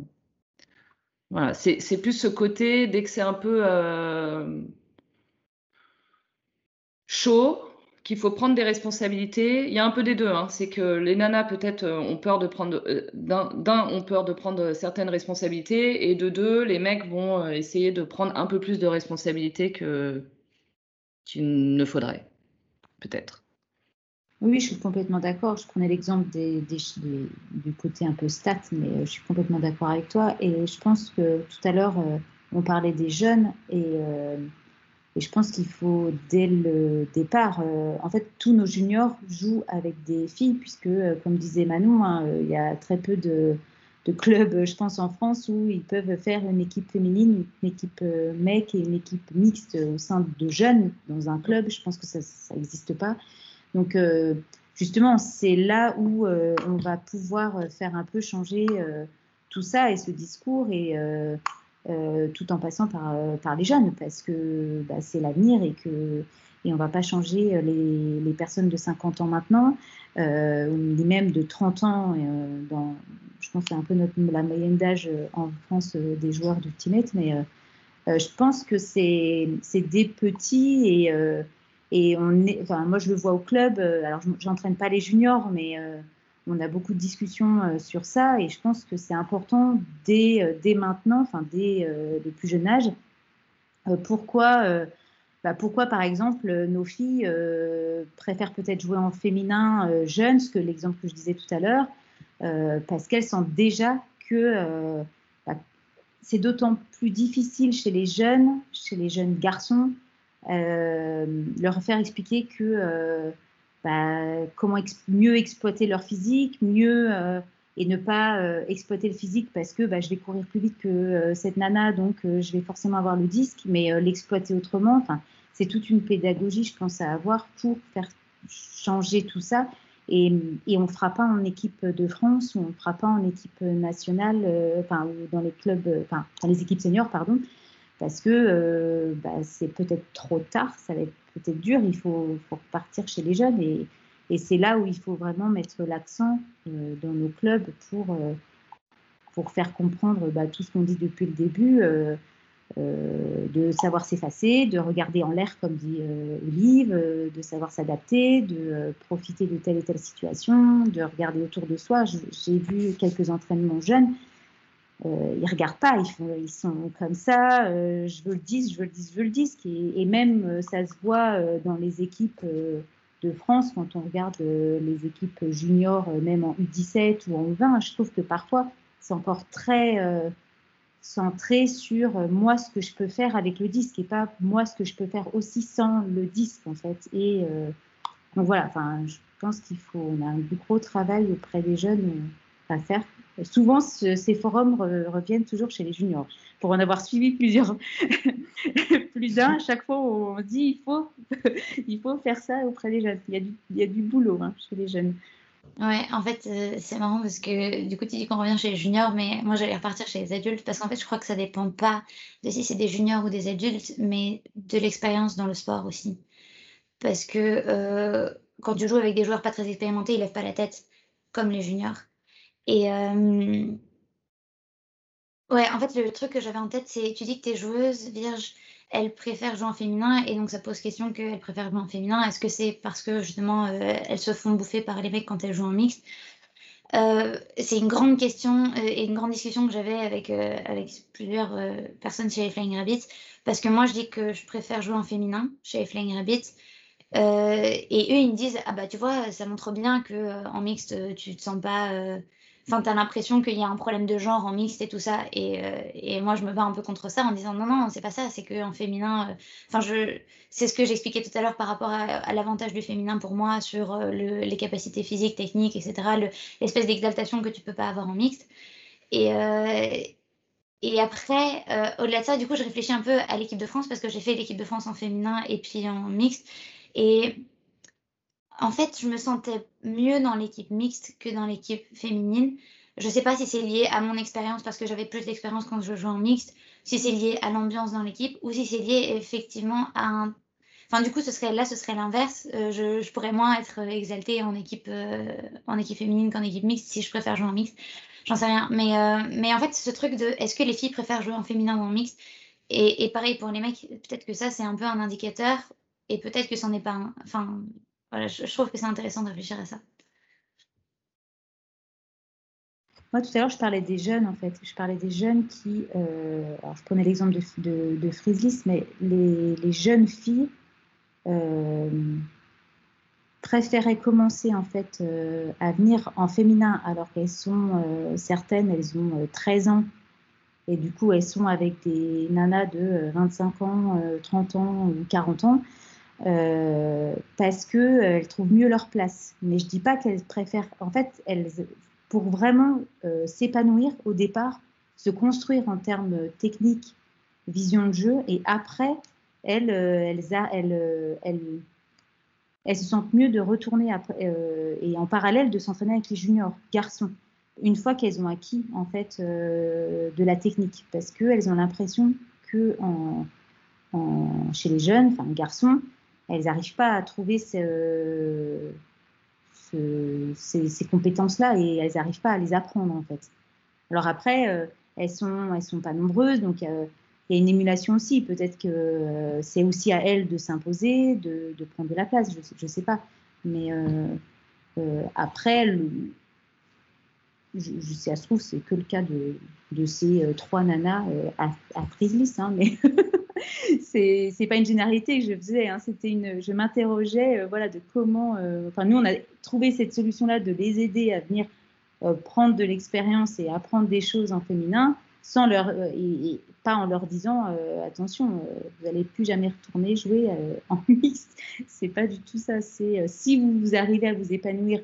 Voilà, c'est plus ce côté dès que c'est un peu qu'il faut prendre des responsabilités. Il y a un peu des deux. Hein. C'est que les nanas peut-être euh, ont peur de prendre euh, d'un ont peur de prendre certaines responsabilités et de deux les mecs vont euh, essayer de prendre un peu plus de responsabilités que qu'il ne faudrait peut-être. Oui, je suis complètement d'accord. Je prenais l'exemple du côté un peu stats, mais je suis complètement d'accord avec toi. Et je pense que tout à l'heure, on parlait des jeunes et et je pense qu'il faut, dès le départ, euh, en fait, tous nos juniors jouent avec des filles, puisque, euh, comme disait Manon, hein, euh, il y a très peu de, clubs, je pense, en France où ils peuvent faire une équipe féminine, une équipe mec et une équipe mixte au sein de jeunes dans un club. Je pense que ça n'existe pas. Donc, justement, c'est là où on va pouvoir faire un peu changer tout ça et ce discours euh, tout en passant par, euh, par les jeunes, parce que bah, c'est l'avenir et que et on ne va pas changer euh, les, personnes de 50 ans maintenant, euh, ou même de 30 ans. je pense que c'est un peu la moyenne d'âge en France des joueurs d'Ultimate, mais je pense que c'est des petits et, et on est, enfin, moi je le vois au club, alors j'entraîne pas les juniors, mais on a beaucoup de discussions euh, sur ça et je pense que c'est important dès, euh, maintenant, enfin dès euh, le plus jeune âge. pourquoi, bah pourquoi, par exemple, nos filles préfèrent peut-être jouer en féminin jeune, ce que l'exemple que je disais tout à l'heure, parce qu'elles sentent déjà que bah, c'est d'autant plus difficile chez les jeunes, chez les jeunes garçons, leur faire expliquer que bah, comment mieux exploiter leur physique, mieux et ne pas euh, exploiter le physique parce que bah, je vais courir plus vite que euh, cette nana, donc euh, je vais forcément avoir le disque, mais l'exploiter autrement, enfin, c'est toute une pédagogie, je pense, à avoir pour faire changer tout ça. Et, et on ne fera pas en équipe de France ou on ne fera pas en équipe nationale, enfin, ou dans les clubs, enfin, dans les équipes seniors, pardon, parce que bah, c'est peut-être trop tard, ça va être peut-être dur, il faut, faut repartir chez les jeunes et, c'est là où il faut vraiment mettre l'accent euh, dans nos clubs pour, euh, pour faire comprendre bah, tout ce qu'on dit depuis le début, euh, de savoir s'effacer, de regarder en l'air, comme dit Olive, de savoir s'adapter, de profiter de telle et telle situation, de regarder autour de soi. J'ai vu quelques entraînements jeunes. Ils ne regardent pas, ils, font, ils, sont comme ça, je veux le disque, je veux le disque, je veux le disque. Et, et même, ça se voit dans les équipes de France, quand on regarde euh, les équipes juniors, euh, même en U17 ou en U20, je trouve que parfois c'est encore très euh, centré sur moi ce que je peux faire avec le disque et pas moi ce que je peux faire aussi sans le disque en fait. Et donc voilà, enfin, je pense qu'il faut, on a un gros travail auprès des jeunes à faire. Souvent, ces forums reviennent toujours chez les juniors. Pour en avoir suivi plusieurs, plus d'un, à chaque fois on dit il faut, il faut faire ça auprès des jeunes. Il y a du, boulot hein, chez les jeunes. Ouais, en fait, euh, c'est marrant parce que du coup, tu dis qu'on revient chez les juniors, mais moi, j'allais repartir chez les adultes parce qu'en fait, je crois que ça dépend pas de si c'est des juniors ou des adultes, mais de l'expérience dans le sport aussi. Parce que euh, quand tu joues avec des joueurs pas très expérimentés, ils lèvent pas la tête comme les juniors. Et euh, ouais, en fait, le truc que j'avais en tête, c'est tu dis que tes joueuses vierges, elles préfèrent jouer en féminin, et donc ça pose question qu'elles préfèrent jouer en féminin. Est-ce que c'est parce que justement euh, elles se font bouffer par les mecs quand elles jouent en mixte? Euh, c'est une grande question et une grande discussion que j'avais avec, avec plusieurs personnes chez les Flying Rabbits, parce que moi je dis que je préfère jouer en féminin chez les Flying Rabbits, et eux ils me disent ah bah tu vois ça montre bien que en mixte tu te sens pas enfin, tu l'impression qu'il y a un problème de genre en mixte et tout ça. Et, euh, et, moi, je me bats un peu contre ça en disant non, non, c'est pas ça, c'est qu'en féminin, euh, enfin, je, c'est ce que j'expliquais tout à l'heure par rapport à, l'avantage du féminin pour moi sur euh, le, les capacités physiques, techniques, etc., l'espèce d'exaltation que tu peux pas avoir en mixte. Et, et après, au-delà de ça, du coup, je réfléchis un peu à l'équipe de France parce que j'ai fait l'équipe de France en féminin et puis en mixte. Et en fait, je me sentais mieux dans l'équipe mixte que dans l'équipe féminine. Je ne sais pas si c'est lié à mon expérience parce que j'avais plus d'expérience quand je jouais en mixte, si c'est lié à l'ambiance dans l'équipe ou si c'est lié effectivement à un. Enfin, du coup, ce serait là, ce serait l'inverse. Euh, je, pourrais moins être exaltée en équipe, euh, en équipe féminine qu'en équipe mixte si je préfère jouer en mixte. J'en sais rien. Mais, euh, mais en fait, ce truc de est-ce que les filles préfèrent jouer en féminin ou en mixte? Et, et pareil pour les mecs, peut-être que ça, c'est un peu un indicateur et peut-être que c'en est pas un. Enfin, voilà, je, trouve que c'est intéressant de réfléchir à ça. Moi, tout à l'heure, je parlais des jeunes, en fait. Je parlais des jeunes qui. Euh, alors, je prenais l'exemple de, de, mais les, jeunes filles euh, préféraient commencer, en fait, euh, à venir en féminin, alors qu'elles sont. certaines, elles ont 13 ans. Et du coup, elles sont avec des nanas de 25 ans, 30 ans ou 40 ans. Euh, parce qu'elles euh, trouvent mieux leur place. Mais je dis pas qu'elles préfèrent. En fait, elles, pour vraiment euh, s'épanouir au départ, se construire en termes techniques, vision de jeu, et après, elles, elles, elles, elles, se sentent mieux de retourner après, et en parallèle de s'entraîner avec les juniors, garçons, une fois qu'elles ont acquis en fait de la technique, parce qu'elles ont l'impression que chez les jeunes, enfin garçons, elles n'arrivent pas à trouver ces, compétences-là et elles n'arrivent pas à les apprendre en fait. Alors après, euh, elles sont, sont pas nombreuses, donc il y a une émulation aussi. Peut-être que euh, c'est aussi à elles de s'imposer, de, prendre de la place, je ne sais pas. Mais euh, après, je, je, ça se trouve, c'est que le cas de, ces trois nanas à, à hein, mais c'est c'est pas une généralité que je faisais. Hein. C'était une, je m'interrogeais, euh, voilà, de comment. Euh, enfin, nous, on a trouvé cette solution-là de les aider à venir euh, prendre de l'expérience et apprendre des choses en féminin, sans leur, et, pas en leur disant attention, vous n'allez plus jamais retourner jouer en mixte. C'est pas du tout ça. C'est si vous, arrivez à vous épanouir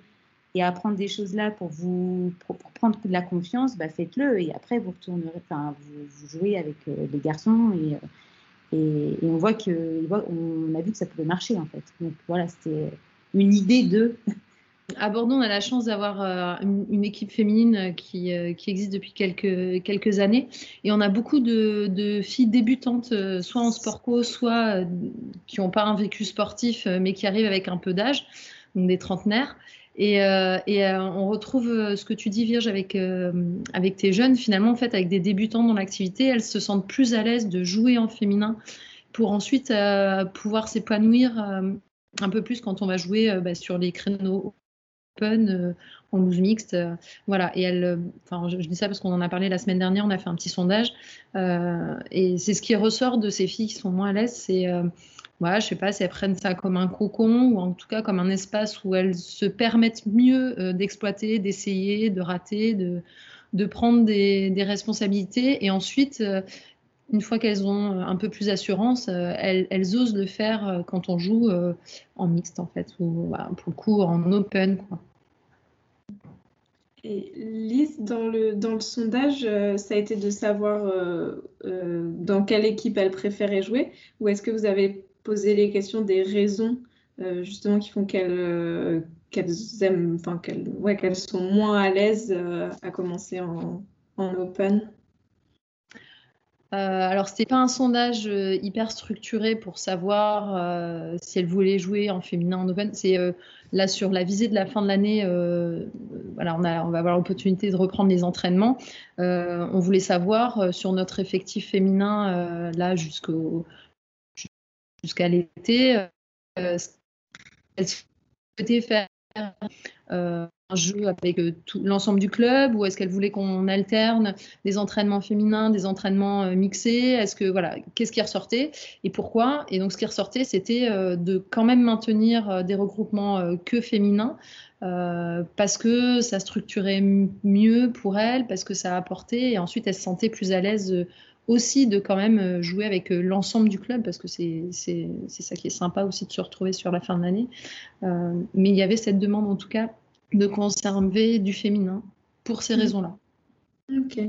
et à apprendre des choses là pour vous prendre de la confiance, bah faites-le et après vous retournerez, enfin vous, jouez avec les garçons et, on voit que on a vu que ça pouvait marcher en fait. Donc voilà, c'était une idée de à Bordeaux, on a la chance d'avoir euh, une, équipe féminine qui, euh, existe depuis quelques, années. Et on a beaucoup de, filles débutantes, euh, soit en sport co, soit qui n'ont pas un vécu sportif, mais qui arrivent avec un peu d'âge, donc des trentenaires. Et, et on retrouve ce que tu dis, Virge, avec, avec tes jeunes, finalement, en fait, avec des débutants dans l'activité, elles se sentent plus à l'aise de jouer en féminin pour ensuite pouvoir s'épanouir un peu plus quand on va jouer bah, sur les créneaux open, euh, en loose mixte. Euh, voilà. Et elle, euh, enfin, je, dis ça parce qu'on en a parlé la semaine dernière, on a fait un petit sondage. et c'est ce qui ressort de ces filles qui sont moins à l'aise, voilà, je sais pas si elles prennent ça comme un cocon ou en tout cas comme un espace où elles se permettent mieux d'exploiter, d'essayer, de rater, de, prendre des, responsabilités. Et ensuite, une fois qu'elles ont un peu plus d'assurance, elles, osent le faire quand on joue en mixte en fait, ou pour le coup en open. Et Lise, dans le, sondage, euh, ça a été de savoir euh, euh, dans quelle équipe elle préférait jouer, ou est-ce que vous avez posé les questions des raisons justement qui font qu'elles aiment, enfin qu'elles ouais, qu'elles sont moins à l'aise à commencer en, en open euh, alors, ce n'était pas un sondage euh, hyper structuré pour savoir euh, si elle voulait jouer en féminin en open. C'est là sur la visée de la fin de l'année. voilà, on, a, on va avoir l'opportunité de reprendre les entraînements. on voulait savoir sur notre effectif féminin là jusqu'au jusqu'à l'été, souhaitait faire un jeu avec euh, l'ensemble du club ou est-ce qu'elle voulait qu'on alterne des entraînements féminins, des entraînements euh, mixés? Est-ce que voilà, qu'est-ce qui ressortait et pourquoi? Et donc ce qui ressortait, c'était euh, de quand même maintenir des regroupements que féminins parce que ça structurait mieux pour elle, parce que ça apportait et ensuite elle se sentait plus à l'aise aussi de quand même jouer avec l'ensemble du club parce que c'est ça qui est sympa aussi de se retrouver sur la fin de l'année. mais il y avait cette demande en tout cas de conserver du féminin pour ces mm. raisons-là. Ok.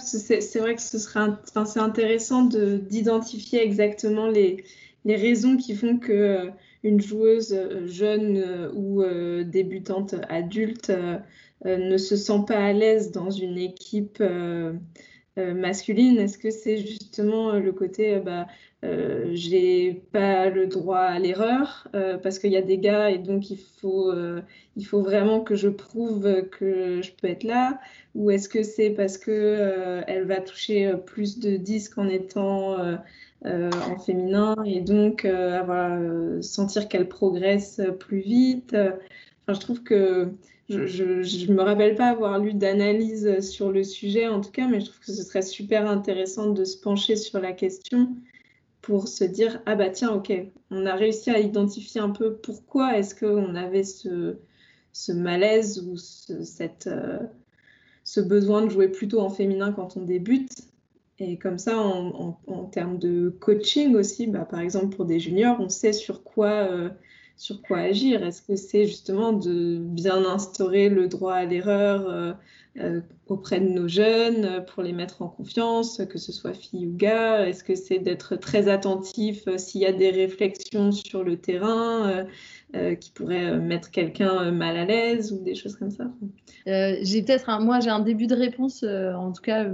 c'est vrai que ce serait enfin, c'est intéressant d'identifier exactement les, les, raisons qui font que euh, une joueuse euh, jeune euh, ou débutante adulte ne se sent pas à l'aise dans une équipe masculine. Est-ce que c'est justement le côté bah, euh, j'ai pas le droit à l'erreur euh, parce qu'il y a des gars et donc il faut, euh, il faut vraiment que je prouve que je peux être là? Ou est-ce que c'est parce que elle va toucher plus de disques en étant en féminin et donc avoir, sentir qu'elle progresse plus vite? Je trouve que je ne me rappelle pas avoir lu d'analyse sur le sujet en tout cas, mais je trouve que ce serait super intéressant de se pencher sur la question pour se dire ah bah tiens ok on a réussi à identifier un peu pourquoi est-ce qu'on avait ce, ce, malaise ou ce, cette, euh, ce besoin de jouer plutôt en féminin quand on débute. Et comme ça en, en, termes de coaching aussi bah, par exemple pour des juniors on sait sur quoi euh, sur quoi agir. Est-ce que c'est justement de bien instaurer le droit à l'erreur euh, euh, auprès de nos jeunes euh, pour les mettre en confiance, que ce soit fille ou gars? Est-ce que c'est d'être très attentif s'il y a des réflexions sur le terrain qui pourraient mettre quelqu'un mal à l'aise ou des choses comme ça? J'ai peut-être moi j'ai un début de réponse, en tout cas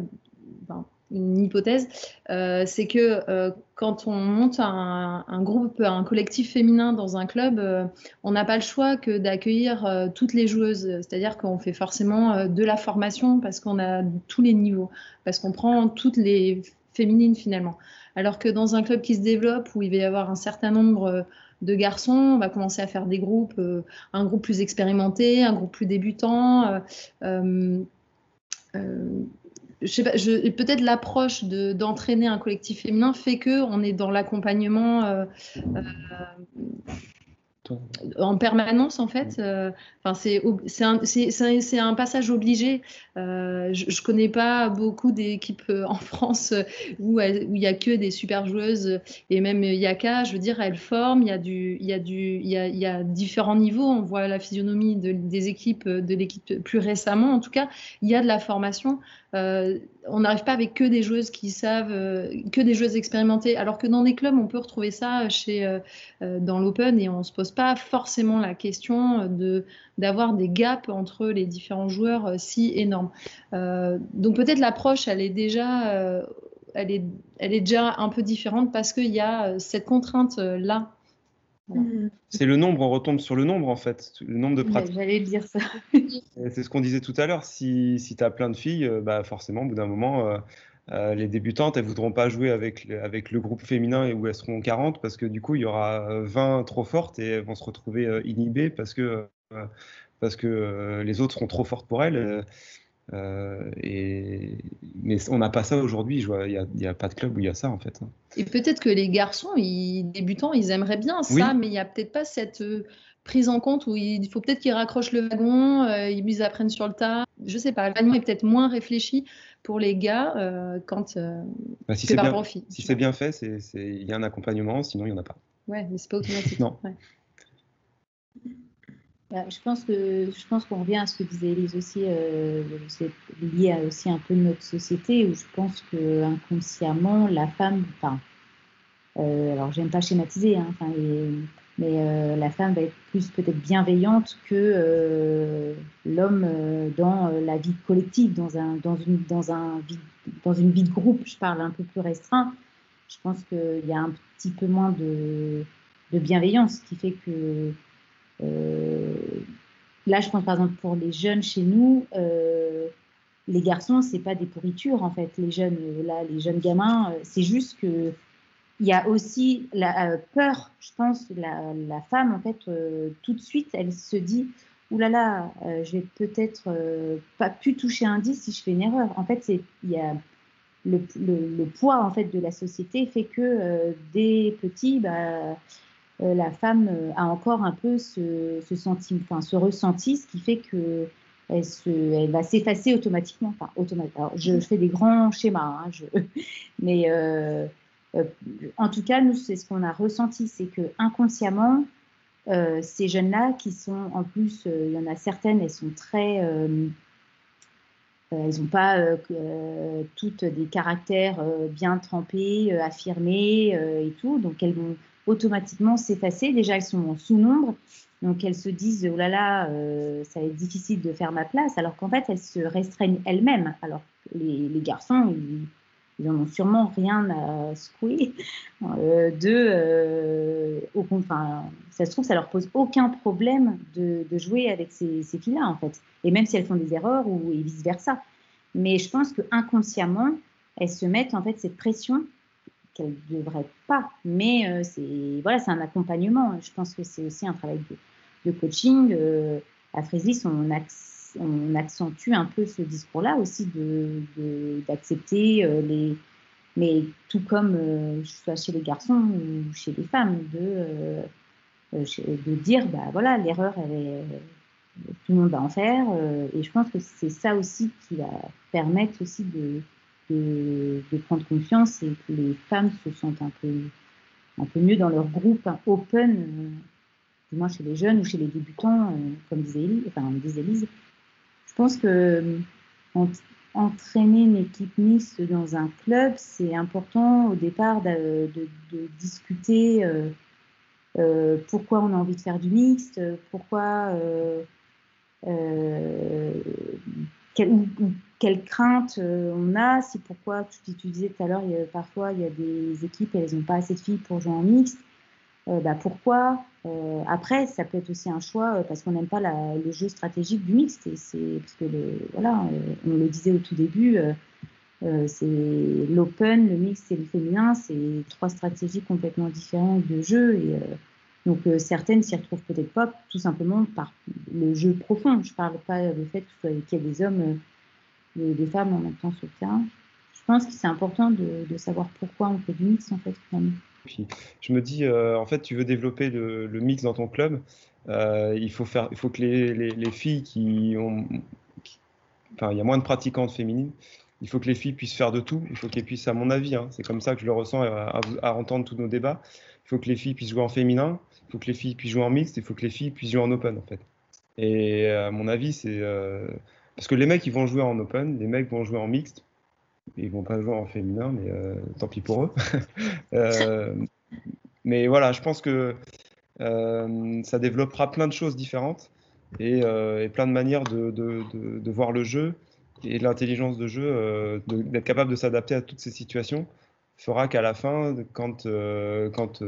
une hypothèse, euh, c'est que euh, quand on monte un, groupe, un collectif féminin dans un club, euh, on n'a pas le choix que d'accueillir toutes les joueuses. C'est-à-dire qu'on fait forcément de la formation parce qu'on a tous les niveaux, parce qu'on prend toutes les féminines finalement. Alors que dans un club qui se développe, où il va y avoir un certain nombre de garçons, on va commencer à faire des groupes, un groupe plus expérimenté, un groupe plus débutant peut-être l'approche d'entraîner un collectif féminin fait que on est dans l'accompagnement euh, euh, en permanence en fait. Euh, enfin, c'est un, passage obligé. Je, ne connais pas beaucoup d'équipes en France où il n'y a que des super joueuses et même Yaka, je veux dire, elles forment. Il y a différents niveaux. On voit la physionomie de, des équipes, de l'équipe plus récemment. En tout cas, il y a de la formation. Euh, on n'arrive pas avec que des joueuses qui savent, euh, que des joueuses expérimentées, alors que dans des clubs, on peut retrouver ça chez, euh, dans l'Open et on ne se pose pas forcément la question de, d'avoir des gaps entre les différents joueurs si énormes. donc peut-être l'approche, elle est déjà... elle est, elle est déjà un peu différente parce qu'il y a cette contrainte-là Mm. C'est le nombre, on retombe sur le nombre en fait, le nombre de pratiques. J'allais dire ça. c'est ce qu'on disait tout à l'heure, si, si tu as plein de filles, euh, bah forcément, au bout d'un moment, euh, euh, les débutantes, elles voudront pas jouer avec, avec le groupe féminin et où elles seront 40 parce que du coup, il y aura 20 trop fortes et elles vont se retrouver inhibées parce que, parce que les autres seront trop fortes pour elles. Euh, et... Mais on n'a pas ça aujourd'hui. Il n'y a, a, pas de club où il y a ça en fait. Et peut-être que les garçons, ils, débutants, ils aimeraient bien ça, mais il n'y a peut-être pas cette euh, prise en compte où il faut peut-être qu'ils raccrochent le wagon, euh, ils apprennent sur le tas. Je sais pas, le wagon est peut-être moins réfléchi pour les gars quand bah, si c'est bien, Si c'est bien fait, il y a un accompagnement, sinon il n'y en a pas. Ouais, mais c'est pas automatique. non. Je pense que je pense qu'on revient à ce que disait Elise aussi, euh, c'est lié à aussi un peu notre société où je pense que inconsciemment la femme, enfin, euh, alors j'aime pas schématiser, hein, mais euh, la femme va être plus peut-être bienveillante que euh, l'homme dans la vie collective, dans un dans une dans un dans une vie de groupe. Je parle un peu plus restreint. Je pense qu'il y a un petit peu moins de, de bienveillance, qui fait que là, je pense par exemple pour les jeunes chez nous, euh, les garçons, c'est pas des pourritures en fait. Les jeunes, là, les jeunes gamins, euh, c'est juste que il y a aussi la peur, je pense, la, femme en fait, tout de suite, elle se dit Ouh là là, je vais peut-être pas pu toucher un 10 si je fais une erreur. En fait, c'est il y a le, le, poids en fait de la société fait que des petits, bah, euh, la femme euh, a encore un peu ce, ce, enfin, ce ressenti, ce qui fait que elle, se, elle va s'effacer automatiquement. Enfin, automatiquement. je, fais des grands schémas, hein, je, mais euh, en tout cas, nous, c'est ce qu'on a ressenti, c'est que inconsciemment, ces jeunes-là, qui sont en plus, il y en a certaines, elles sont très, elles n'ont pas toutes des caractères bien trempés, affirmés et tout, donc elles vont automatiquement s'effacer. Déjà, elles sont en sous-nombre, donc elles se disent oh là là, euh, ça va être difficile de faire ma place, alors qu'en fait, elles se restreignent elles-mêmes. Alors les, garçons, ils, ils en ont sûrement rien à secouer euh, de euh, au, enfin, ça se trouve ça leur pose aucun problème de, jouer avec ces, ces filles-là en fait et même si elles font des erreurs ou et vice versa mais je pense que inconsciemment elles se mettent en fait cette pression qu'elle ne devrait pas. Mais euh, c'est voilà, un accompagnement. Je pense que c'est aussi un travail de, coaching. Euh, à Frésis, on, on, accentue un peu ce discours-là aussi de, d'accepter euh, les. Mais tout comme soit chez les garçons ou chez les femmes, de, de dire bah voilà, l'erreur, tout le monde va en faire. et je pense que c'est ça aussi qui va permettre aussi de de, prendre confiance et que les femmes se sentent un peu, un peu mieux dans leur groupe open, euh, du moins chez les jeunes ou chez les débutants, euh, comme disait Elise. Je pense que euh, entraîner une équipe mixte dans un club, c'est important au départ de, discuter pourquoi on a envie de faire du mixte, pourquoi crainte euh, on a, c'est pourquoi tu, tu, disais tout à l'heure, parfois il y a des équipes, elles n'ont pas assez de filles pour jouer en mixte. Euh, bah, pourquoi? Euh, Après, ça peut être aussi un choix parce qu'on n'aime pas le jeu stratégique du mixte. Et c'est parce que voilà, on le disait au tout début, c'est l'open, le mixte et le féminin, c'est trois stratégies complètement différentes de jeu. Et donc certaines s'y retrouvent peut-être pas, tout simplement par le jeu profond. Je parle pas du fait qu'il y ait des hommes des, femmes en même temps le terrain. Je pense que c'est important de, savoir pourquoi on fait du mix en fait finalement. filles. Je me dis, en fait, tu veux développer le, mix dans ton club, il, faut faire, il faut que les, les, filles qui ont. enfin, il y a moins de pratiquantes féminines. Il faut que les filles puissent faire de tout. Il faut qu'elles puissent, à mon avis, hein, c'est comme ça que je le ressens à, à, entendre tous nos débats. Il faut que les filles puissent jouer en féminin. Il faut que les filles puissent jouer en mixte. Il faut que les filles puissent jouer en open, en fait. Et à mon avis, c'est parce que les mecs, ils vont jouer en open, les mecs vont jouer en mixte. Ils vont pas jouer en féminin, mais euh, tant pis pour eux. Euh, mais voilà, je pense que euh, ça développera plein de choses différentes et, plein de manières de, voir le jeu et l'intelligence de jeu, d'être capable de s'adapter à toutes ces situations, fera qu'à la fin, quand, quand,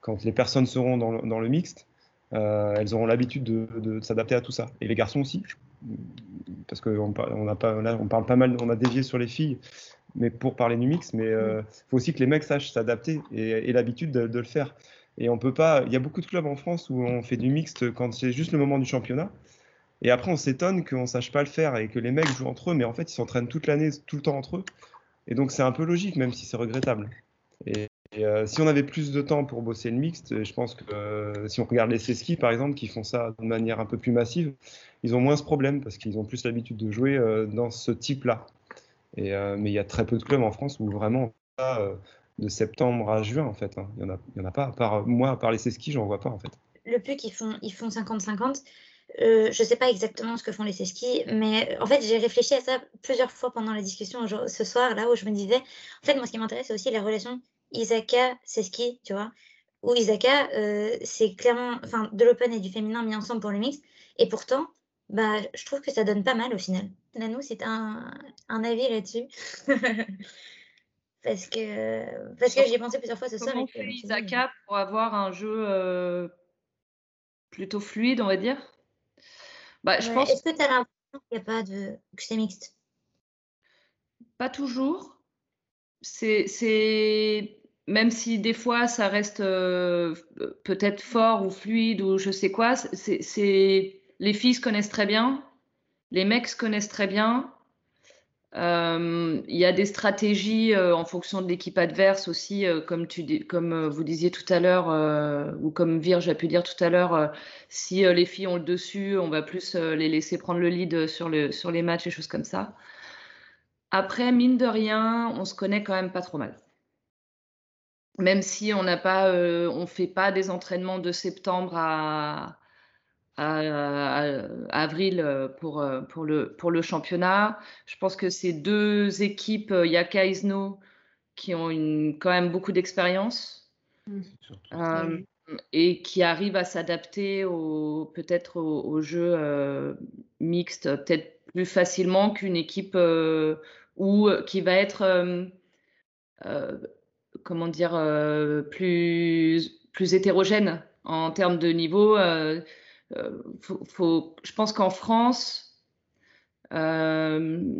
quand les personnes seront dans le mixte, elles auront l'habitude de, s'adapter à tout ça. Et les garçons aussi parce qu'on on a pas, on parle pas mal, on a dévié sur les filles, mais pour parler du mix, mais il euh, faut aussi que les mecs sachent s'adapter et aient l'habitude de, le faire. Et on peut pas. Il y a beaucoup de clubs en France où on fait du mixte quand c'est juste le moment du championnat. Et après, on s'étonne qu'on sache pas le faire et que les mecs jouent entre eux, mais en fait, ils s'entraînent toute l'année, tout le temps entre eux. Et donc, c'est un peu logique, même si c'est regrettable. Euh, si on avait plus de temps pour bosser le mixte, je pense que euh, si on regarde les ski par exemple, qui font ça de manière un peu plus massive, ils ont moins ce problème parce qu'ils ont plus l'habitude de jouer euh, dans ce type-là. Mais il y a très peu de clubs en France où vraiment de septembre à juin en fait. Hein. Il n'y en, a, pas. Moi, à part les ski, j'en vois pas en fait. Le PUC, ils font 50-50. je ne sais pas exactement ce que font les ski, mais en fait, j'ai réfléchi à ça plusieurs fois pendant la discussion ce soir, là où je me disais, en fait, moi, ce qui m'intéresse, c'est aussi la relation Isaka, c'est ski, tu vois. Ou Isaka, euh, c'est clairement, enfin, de l'open et du féminin mis ensemble pour le mix. Et pourtant, bah, je trouve que ça donne pas mal au final. Nanou, c'est un, un avis là-dessus. parce que, parce que j'y ai pensé plusieurs fois ce soir. Comment fait Isaka pour avoir un jeu euh, plutôt fluide, on va dire? Bah, je pense... Est-ce que tu as l'impression qu'il n'y a pas de... que c'est mixte? Pas toujours. C'est même si des fois ça reste euh, peut-être fort ou fluide ou je sais quoi, c'est les filles se connaissent très bien, les mecs se connaissent très bien. Euh, il y a des stratégies euh, en fonction de l'équipe adverse aussi, comme, tu, comme vous disiez tout à l'heure, ou comme Virge a pu dire tout à l'heure, si les filles ont le dessus, on va plus les laisser prendre le lead sur, le, sur les matchs et choses comme ça. Après, mine de rien, on se connaît quand même pas trop mal même si on n'a pas, euh, on fait pas des entraînements de septembre à, avril euh, pour, euh, pour, le, pour le championnat. Je pense que ces deux équipes, Yaka et Isno, qui ont une, quand même beaucoup d'expérience mmh. et qui arrivent à s'adapter peut-être au, jeu mixte peut-être plus facilement qu'une équipe où, qui va être comment dire, euh, plus, plus hétérogène en termes de niveau. Euh, euh, faut, je pense qu'en France,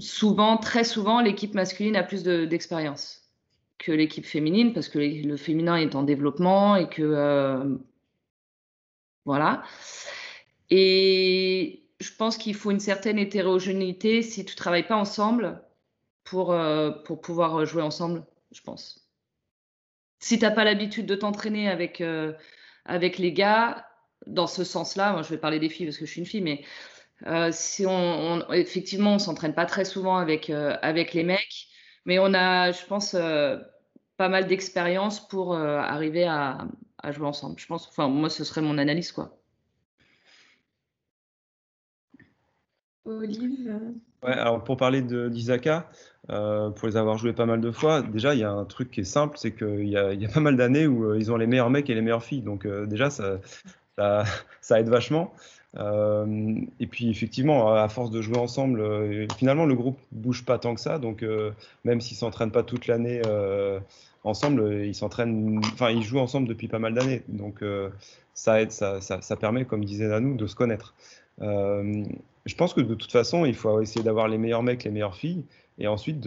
souvent, très souvent, l'équipe masculine a plus d'expérience que l'équipe féminine parce que le féminin est en développement et que voilà. Et je pense qu'il faut une certaine hétérogénéité si tu travailles pas ensemble pour, pour pouvoir jouer ensemble, je pense si tu n'as pas l'habitude de t'entraîner avec, euh, avec les gars, dans ce sens-là, moi je vais parler des filles parce que je suis une fille, mais euh, si on, effectivement on s'entraîne pas très souvent avec, euh, avec les mecs, mais on a, je pense, pas mal d'expérience pour arriver à, à, jouer ensemble. Je pense, enfin moi ce serait mon analyse quoi. Alors pour parler d'Isaka, euh, pour les avoir joués pas mal de fois, déjà, il y a un truc qui est simple, c'est qu'il y, a pas mal d'années où euh, ils ont les meilleurs mecs et les meilleures filles. Donc, euh, déjà, ça, aide vachement. et puis, effectivement, à force de jouer ensemble, finalement, le groupe bouge pas tant que ça. Donc, même s'ils s'entraînent pas toute l'année ensemble, ils s'entraînent, enfin, ils jouent ensemble depuis pas mal d'années. Donc, ça aide, ça, ça, permet, comme disait Nanou, de se connaître. Je pense que de toute façon, il faut essayer d'avoir les meilleurs mecs, les meilleures filles. Et ensuite,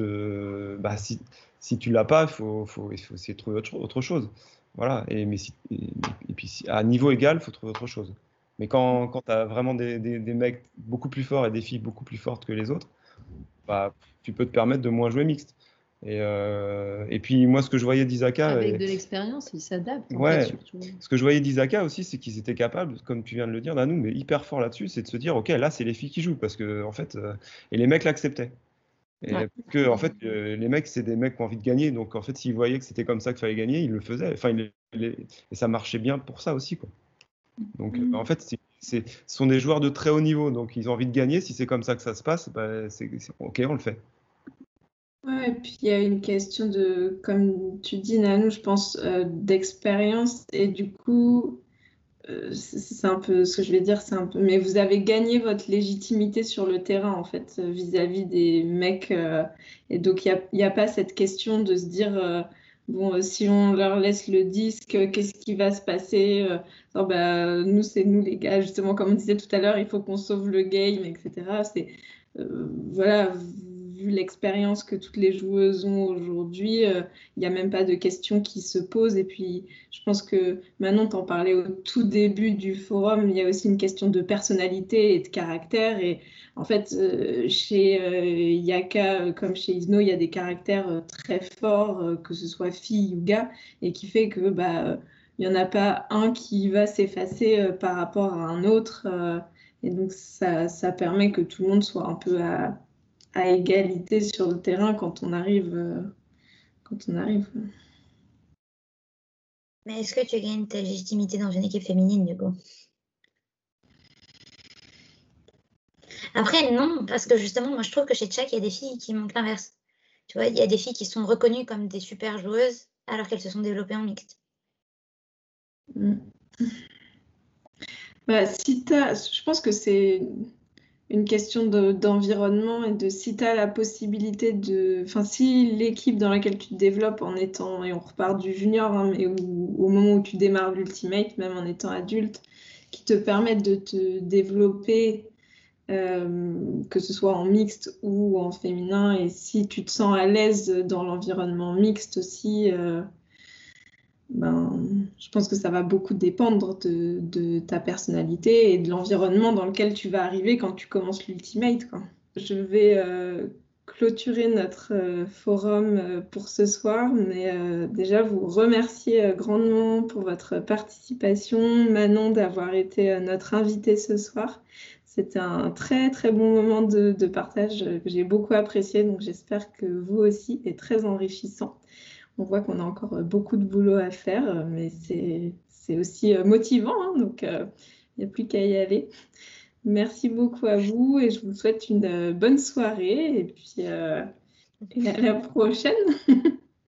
bah, si, si tu l'as pas, il faut, essayer de trouver autre, chose. Voilà. Et, mais et, puis, à niveau égal, il faut trouver autre chose. Mais quand, tu as vraiment des, des, mecs beaucoup plus forts et des filles beaucoup plus fortes que les autres, bah, tu peux te permettre de moins jouer mixte. Et, euh, et, puis moi, ce que je voyais d'Isaka. Avec de l'expérience, il s'adapte. Ouais. ce que je voyais d'Isaka aussi, c'est qu'ils étaient capables, comme tu viens de le dire, Danou, mais hyper fort là-dessus, c'est de se dire, ok, là, c'est les filles qui jouent, parce que en fait, euh, et les mecs l'acceptaient. Et que en fait, euh, les mecs, c'est des mecs qui ont envie de gagner, donc en fait, s'ils voyaient que c'était comme ça qu'il fallait gagner, ils le faisaient. Enfin, et ça marchait bien pour ça aussi, quoi. Donc, mm. en fait, ce sont des joueurs de très haut niveau, donc ils ont envie de gagner. Si c'est comme ça que ça se passe, bah, c'est ok, on le fait. Ouais, et puis il y a une question de, comme tu dis, Nanou, je pense, euh, d'expérience. Et du coup, euh, c'est un peu ce que je vais dire, c'est un peu. Mais vous avez gagné votre légitimité sur le terrain, en fait, vis-à-vis des mecs. Euh, et donc, il n'y a, a, pas cette question de se dire. Bon, si on leur laisse le disque, qu'est-ce qui va se passer bah, Nous, c'est nous les gars, justement, comme on disait tout à l'heure, il faut qu'on sauve le game, etc. C'est voilà, l'expérience que toutes les joueuses ont aujourd'hui, il euh, n'y a même pas de questions qui se posent. Et puis, je pense que Manon t'en parlait au tout début du forum, il y a aussi une question de personnalité et de caractère. Et en fait, euh, chez euh, Yaka, comme chez Isno, il y a des caractères très forts, que ce soit fille ou gars, et qui fait que bah, il n'y en a pas un qui va s'effacer par rapport à un autre. et donc, ça, ça, permet que tout le monde soit un peu à, à égalité sur le terrain quand on arrive. Euh, quand on arrive. Mais est-ce que tu gagnes ta légitimité dans une équipe féminine, du coup Après, non, parce que justement, moi, je trouve que chez Tchak, il y a des filles qui montrent l'inverse. Tu vois, il y a des filles qui sont reconnues comme des super joueuses alors qu'elles se sont développées en mixte. Mm. Bah, si je pense que c'est une question d'environnement et de si tu as la possibilité de. Enfin, si l'équipe dans laquelle tu te développes en étant. Et on repart du junior, hein, mais au moment où tu démarres l'ultimate, même en étant adulte, qui te permettent de te développer, euh, que ce soit en mixte ou en féminin, et si tu te sens à l'aise dans l'environnement mixte aussi. Euh, ben, je pense que ça va beaucoup dépendre de, ta personnalité et de l'environnement dans lequel tu vas arriver quand tu commences l'ultimate. Je vais euh, clôturer notre euh, forum euh, pour ce soir, mais déjà vous remercier grandement pour votre participation, Manon d'avoir été notre invitée ce soir. C'était un très très bon moment de, de partage que j'ai beaucoup apprécié, donc j'espère que vous aussi est très enrichissant on voit qu'on a encore euh, beaucoup de boulot à faire, euh, mais c'est aussi euh, motivant, hein, donc il n'y a plus qu'à y aller. Merci beaucoup à vous et je vous souhaite une bonne soirée et puis à la prochaine.